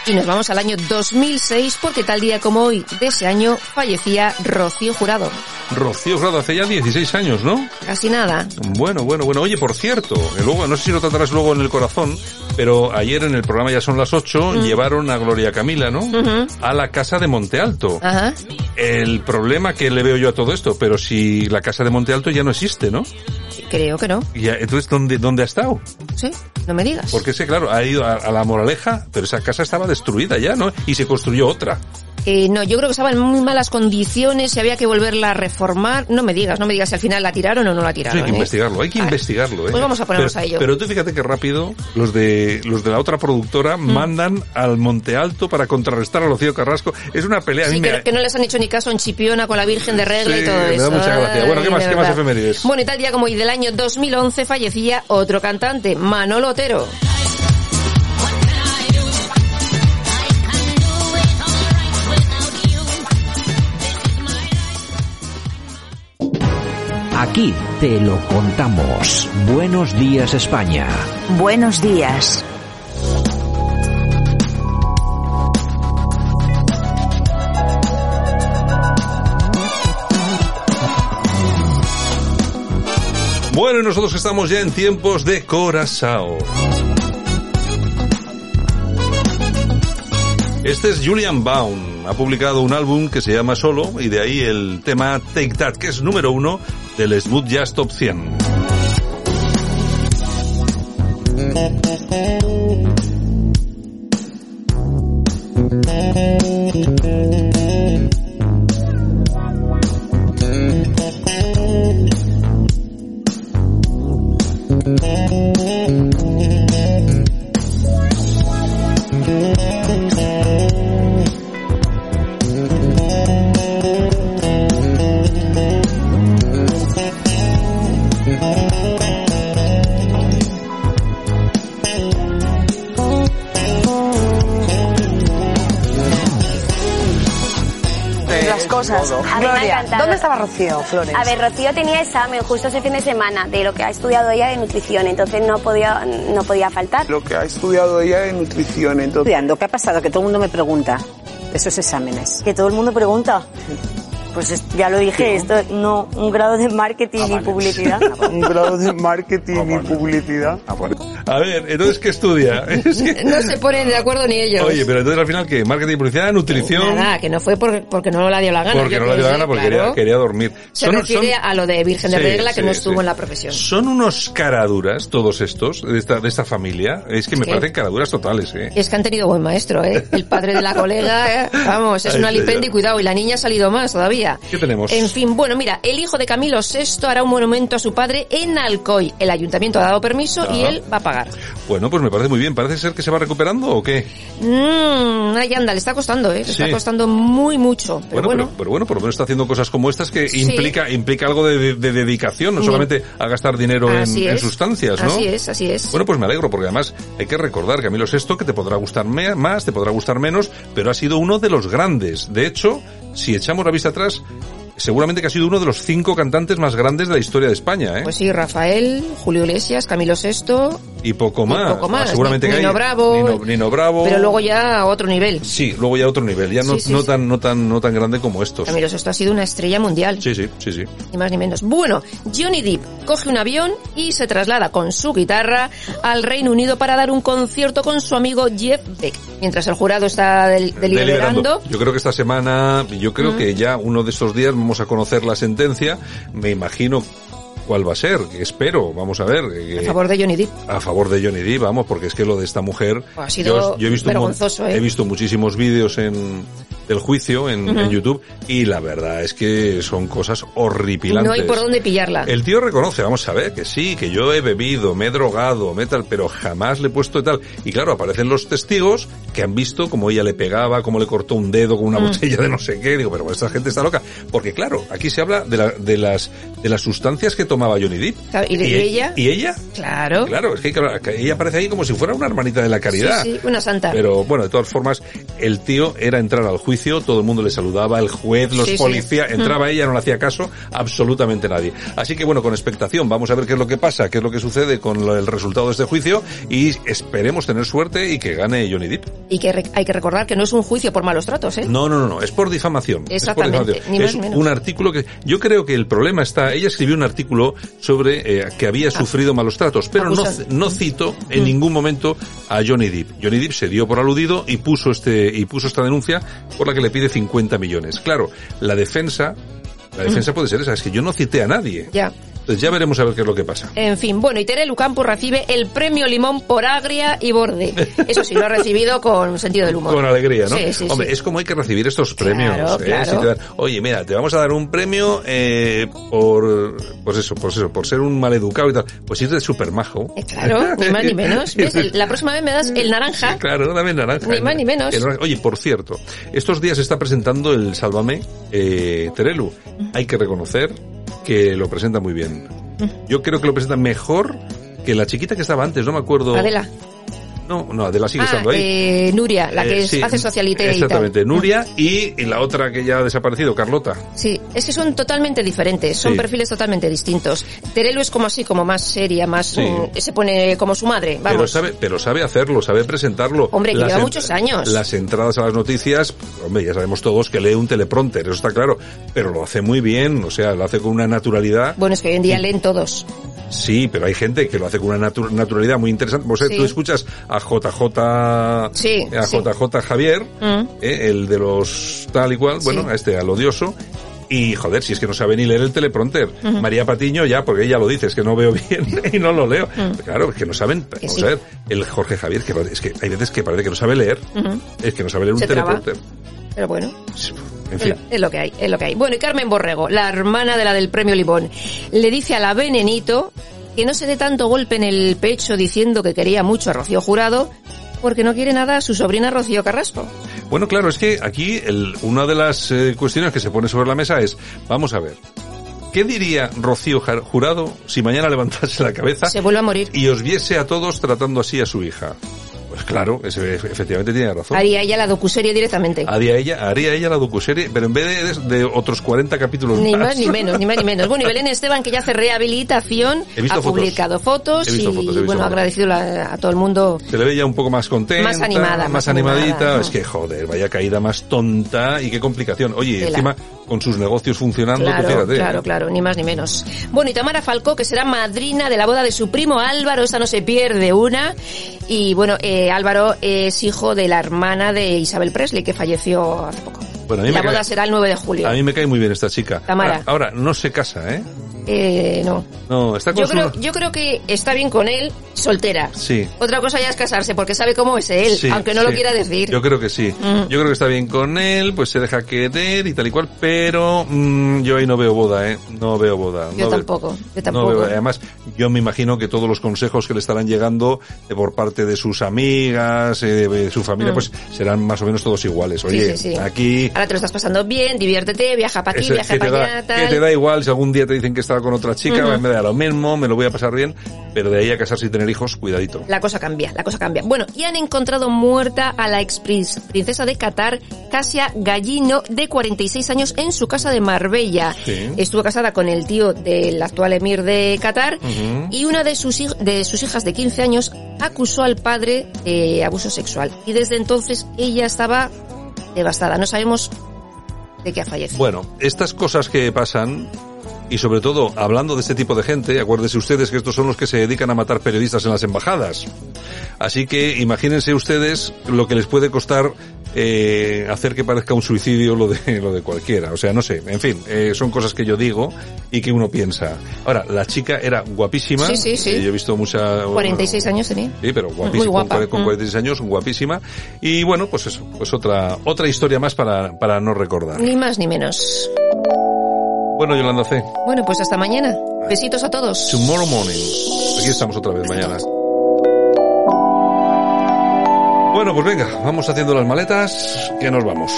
Y nos vamos al año 2006 porque tal día como hoy de ese año fallecía Rocío Jurado.
Rocío Jurado, hace ya 16 años, ¿no?
Casi nada.
Bueno, bueno, bueno. Oye, por cierto, luego, no sé si lo tratarás luego en el corazón, pero ayer en el programa Ya son las 8 llevaron a Gloria Camila, ¿no? A la casa de Monte Alto.
Ajá.
El problema que le veo yo a todo esto, pero si la casa de Monte Alto ya no existe, ¿no?
Creo que no.
Y entonces, ¿dónde, ¿dónde ha estado?
Sí, no me digas.
Porque sé, claro, ha ido a, a la Moraleja, pero esa casa estaba destruida ya, ¿no? Y se construyó otra.
Eh, no, yo creo que estaba en muy malas condiciones y había que volverla a reformar. No me digas, no me digas si al final la tiraron o no la tiraron.
hay que
¿eh?
investigarlo, hay que investigarlo, ¿eh?
Pues vamos a ponernos
pero,
a ello.
Pero tú fíjate que rápido los de los de la otra productora
Mm.
mandan al Monte Alto para contrarrestar a Rocío Carrasco. Es una pelea.
Sí,
me-
que, que no les han hecho ni caso en Chipiona con la Virgen de Regla
Sí,
y todo
me da
eso.
mucha gracia. Bueno, ¿qué más- qué más efemérides?
Bueno, y tal día como hoy del año 2011 fallecía otro cantante, Manolo Otero.
Aquí te lo contamos. Buenos días España.
Buenos días.
Bueno, y nosotros estamos ya en tiempos de Corazao. Este es Julian Baum. Ha publicado un álbum que se llama Solo y de ahí el tema Take That, que es número uno del Smooth Jazz Top 100.
Rocío, Flores?
A ver, Rocío tenía examen justo ese fin de semana de lo que ha estudiado ella de nutrición, entonces no podía, no podía faltar.
Lo que ha estudiado ella de nutrición, entonces...
Estudiando, ¿qué ha pasado? Que todo el mundo me pregunta esos exámenes.
Que todo el mundo pregunta. Pues es- ya lo dije, esto no, un grado de marketing y publicidad.
Un grado de marketing y publicidad.
A ver, entonces, ¿qué estudia? Es que-
No se ponen de acuerdo ni ellos.
Oye, pero entonces al final, ¿qué? ¿Marketing, publicidad, nutrición?
Nada, que no fue por- porque no le dio la gana.
Porque no
creo
dio la
que
gana, porque
claro.
quería, quería dormir.
Se
Son-
refiere
son-
a lo de Virgen de
Sí,
Regla que
sí,
no estuvo
sí.
en la profesión.
Son unos caraduras, todos estos, de esta, de esta familia. Es que me
Sí.
parecen caraduras totales, ¿eh?
Es que han tenido buen maestro, ¿eh? El padre de la colega, ¿eh? vamos, es
Ay,
un alipende
señor.
y cuidado. Y la niña ha salido más todavía.
¿Qué tenemos?
En fin, bueno, mira, el hijo de Camilo VI hará un monumento a su padre en Alcoy. El ayuntamiento ha dado permiso y él va a pagar.
Bueno, pues me parece muy bien. ¿Parece ser que se va recuperando o qué?
Mmm, ay, anda, le está costando, ¿eh? Le está costando muy mucho. Pero
Bueno,
bueno,
Pero, pero bueno, por lo menos está haciendo cosas como estas que
Sí.
implica implica algo de, de- de dedicación, no
Bien.
solamente a gastar dinero en, sustancias, ¿no?
Así es, así es.
Bueno, pues me alegro, porque además hay que recordar, Camilo VI, que te podrá gustar más, te podrá gustar menos, pero ha sido uno de los grandes. De hecho, si echamos la vista atrás, seguramente que ha sido uno de los cinco cantantes más grandes de la historia de España, ¿eh?
Pues sí, Rafael, Julio Iglesias, Camilo VI
y poco más.
poco más.
Seguramente que
Nino
hay
Bravo.
Nino, Nino Bravo.
Pero luego ya a otro nivel.
Sí, luego ya otro nivel, ya no,
Sí, sí,
no tan no tan no tan grande como estos.
Camilos, esto ha sido una estrella mundial.
Sí, sí, sí, sí.
Ni más ni menos. Bueno, Johnny Depp coge un avión y se traslada con su guitarra al Reino Unido para dar un concierto con su amigo Jeff Beck. Mientras el jurado está del- deliberando.
Yo creo que esta semana, yo creo
Mm.
que ya uno de estos días vamos a conocer la sentencia. Me imagino cuál va a ser, espero, vamos a ver. que-
A favor de Johnny Depp.
a favor de Johnny Depp, vamos, porque es que lo de esta mujer,
Ha sido
yo, yo he visto un
vergonzoso, ¿eh?
he visto muchísimos vídeos en del juicio en,
Ujú.
en YouTube y la verdad es que son cosas horripilantes.
No hay por dónde pillarla.
El tío reconoce, vamos a ver, que sí, que yo he bebido, me he drogado, me tal, pero jamás le he puesto tal. Y claro, aparecen los testigos que han visto cómo ella le pegaba, cómo le cortó un dedo con una
Mm.
botella de no sé qué. Digo, pero esta gente está loca. Porque claro, aquí se habla de, la- de las de las sustancias que tomaba Johnny Depp.
¿y y ella?
¿Y ella?
Claro.
Claro, es que, claro, que ella aparece ahí como si fuera una hermanita de la caridad.
Sí, sí, una santa.
Pero bueno, de todas formas, el tío era entrar al juicio, todo el mundo le saludaba, el juez, los
Sí,
policías, entraba
Mm.
ella, no le hacía caso absolutamente nadie. Así que bueno, con expectación, vamos a ver qué es lo que pasa, qué es lo que sucede con el resultado de este juicio y esperemos tener suerte y que gane Johnny Depp.
Y que hay que recordar que no es un juicio por malos tratos, ¿eh?
No, no, no, no, es por difamación. Es por
Exactamente,
difamación.
ni más
es
ni menos.
un artículo que yo creo que el problema está, ella escribió un artículo sobre eh, que había sufrido malos tratos, pero no, no cito en
Mm.
ningún momento a Johnny Depp. Johnny Depp se dio por aludido y puso este y puso esta denuncia por la que le pide 50 millones. Claro, la defensa la defensa puede ser esa, es que yo no cité a nadie.
Ya.
Entonces ya veremos a ver qué es lo que pasa.
En fin, bueno, y Tere Lucampo recibe el premio Limón por agria y borde. Eso sí, lo ha recibido con sentido del humor.
Con alegría, ¿no?
Sí, sí,
Hombre,
sí.
es como hay que recibir estos premios.
Claro,
¿eh? Si te Oye, mira, te vamos a dar un premio eh, por, pues eso, pues eso, por ser un maleducado y tal. Pues eres súper majo.
Claro, ni más ni menos. ¿Ves? El- La próxima vez me das el naranja.
Claro, dame naranja.
Ni más ni menos.
El. Oye, por cierto, estos días se está presentando el Sálvame eh, Terelu. Hay que reconocer que lo presenta muy bien. Yo creo que lo presenta mejor que la chiquita que estaba antes, no me acuerdo.
Adela.
No, no, Adela sigue
Ah,
estando ahí.
eh, Nuria, la que
Eh,
es-
sí,
hace socialité y tal.
Exactamente, Nuria y, y la otra que ya ha desaparecido, Carlota.
Sí, es que son totalmente diferentes, son
Sí.
perfiles totalmente distintos. Terelu es como así, como más seria, más...
Sí.
mm, se pone como su madre,
Pero
vamos.
sabe, pero sabe hacerlo, sabe presentarlo.
Hombre, que
Las
lleva muchos años.
Las entradas a las noticias, hombre, ya sabemos todos que lee un teleprompter, eso está claro, pero lo hace muy bien, o sea, lo hace con una naturalidad.
Bueno, es que hoy en día leen todos.
Sí, pero hay gente que lo hace con una natu- naturalidad muy interesante. O sea, tú escuchas a JJ,
Sí,
a
sí.
JJ Javier,
Mm.
eh, el de los tal y cual, bueno,
Sí.
a este, al odioso. Y joder, si es que no sabe ni leer el teleprompter. María Patiño ya, porque ella lo dice, es que no veo bien y no lo leo.
Mm.
Claro, es que no saben.
Que
Vamos
sí.
a ver, el Jorge Javier, que es que hay veces que parece que no sabe leer, es que no sabe leer un
traba.
teleprompter.
Pero bueno.
En fin.
es lo que hay, es lo que hay. Bueno, y Carmen Borrego, la hermana de la del premio Libón, le dice a la Venenito que no se dé tanto golpe en el pecho diciendo que quería mucho a Rocío Jurado porque no quiere nada a su sobrina Rocío Carrasco.
Bueno, claro, es que aquí el- una de las eh, cuestiones que se pone sobre la mesa es, vamos a ver, ¿qué diría Rocío Jurado si mañana levantase la cabeza
Se vuelve a morir.
y os viese a todos tratando así a su hija? Claro, ese- efectivamente tiene razón.
Haría ella la docuserie directamente.
Haría ella, haría ella la docuserie, pero en vez de, de otros 40 capítulos
Ni
más.
más ni menos, ni más ni menos. Bueno, y Belén Esteban, que ya hace rehabilitación, ha
fotos.
publicado fotos y,
fotos,
bueno, ha
fotos.
agradecido la- a todo el mundo.
Se le ve ya un poco más contenta,
Más animada,
más,
más
animadita.
animada, ¿no?
Es que, joder, vaya caída más tonta y qué complicación. Oye,
Tela.
encima con sus negocios funcionando, tú
Claro,
fíjate.
claro, claro, ni más ni menos. Bueno, y Tamara Falcó, que será madrina de la boda de su primo Álvaro, esa no se pierde una. Y bueno, eh, Álvaro es hijo de la hermana de Isabel Presley, que falleció hace poco.
Bueno, a mí
la
me
boda
cae-
será el 9 de julio.
A mí me cae muy bien esta chica.
Tamara.
Ahora, ahora, no se casa, ¿eh?
Eh, no.
No, está con
Yo
su-
creo, yo creo que está bien con él, soltera.
Sí.
Otra cosa ya es casarse, porque sabe cómo es él,
Sí,
aunque no lo quiera decir.
Yo creo que sí.
Mm.
Yo creo que está bien con él, pues se deja querer y tal y cual, pero mm, yo ahí no veo boda, ¿eh? No veo boda.
Yo
no veo-
tampoco, yo
no
tampoco.
veo- además, yo me imagino que todos los consejos que le estarán llegando eh, por parte de sus amigas, eh, de su familia,
Mm.
pues serán más o menos todos iguales. Oye,
sí, sí.
aquí
Ahora te lo estás pasando bien, diviértete, viaja para aquí, viaja para
da,
allá,
que te da igual si algún día te dicen que estaba con otra chica,
Ujú.
me da lo mismo, me lo voy a pasar bien, pero de ahí a casarse y tener hijos, cuidadito.
La cosa cambia, la cosa cambia. Bueno, y han encontrado muerta a la ex prin- princesa de Qatar, Casia Gallino, de 46 años, en su casa de Marbella.
Sí.
Estuvo casada con el tío del actual emir de Qatar y una de sus, hij- de sus hijas de 15 años acusó al padre de abuso sexual. Y desde entonces ella estaba devastada. No sabemos de qué ha fallecido.
Bueno, estas cosas que pasan, y sobre todo hablando de este tipo de gente, acuérdense ustedes que estos son los que se dedican a matar periodistas en las embajadas. Así que imagínense ustedes lo que les puede costar eh, hacer que parezca un suicidio lo de, lo de cualquiera. O sea, no sé, en fin, eh, son cosas que yo digo y que uno piensa. Ahora, la chica era guapísima.
Sí, sí, sí.
Eh, yo he visto mucha...
46 años tenía.
Sí, pero
Muy
guapísima,
guapa.
con, con
Mm.
46 años, guapísima. Y bueno, pues eso, pues otra, otra historia más para, para no recordar.
Ni más ni menos.
Bueno, Yolanda C.
Bueno, pues hasta mañana. Besitos a todos.
Tomorrow morning. Aquí estamos otra vez mañana. Bueno, pues venga, vamos haciendo las maletas, que nos vamos.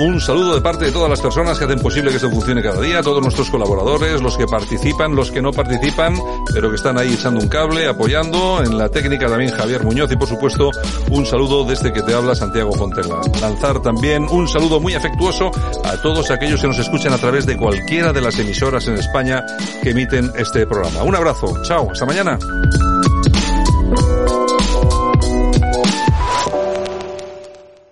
Un saludo de parte de todas las personas que hacen posible que esto funcione cada día, todos nuestros colaboradores, los que participan, los que no participan, pero que están ahí echando un cable, apoyando, en la técnica también Javier Muñoz y por supuesto un saludo desde que te habla Santiago Fontela. Lanzar también un saludo muy afectuoso a todos aquellos que nos escuchan a través de cualquiera de las emisoras en España que emiten este programa. Un abrazo, chao, hasta mañana.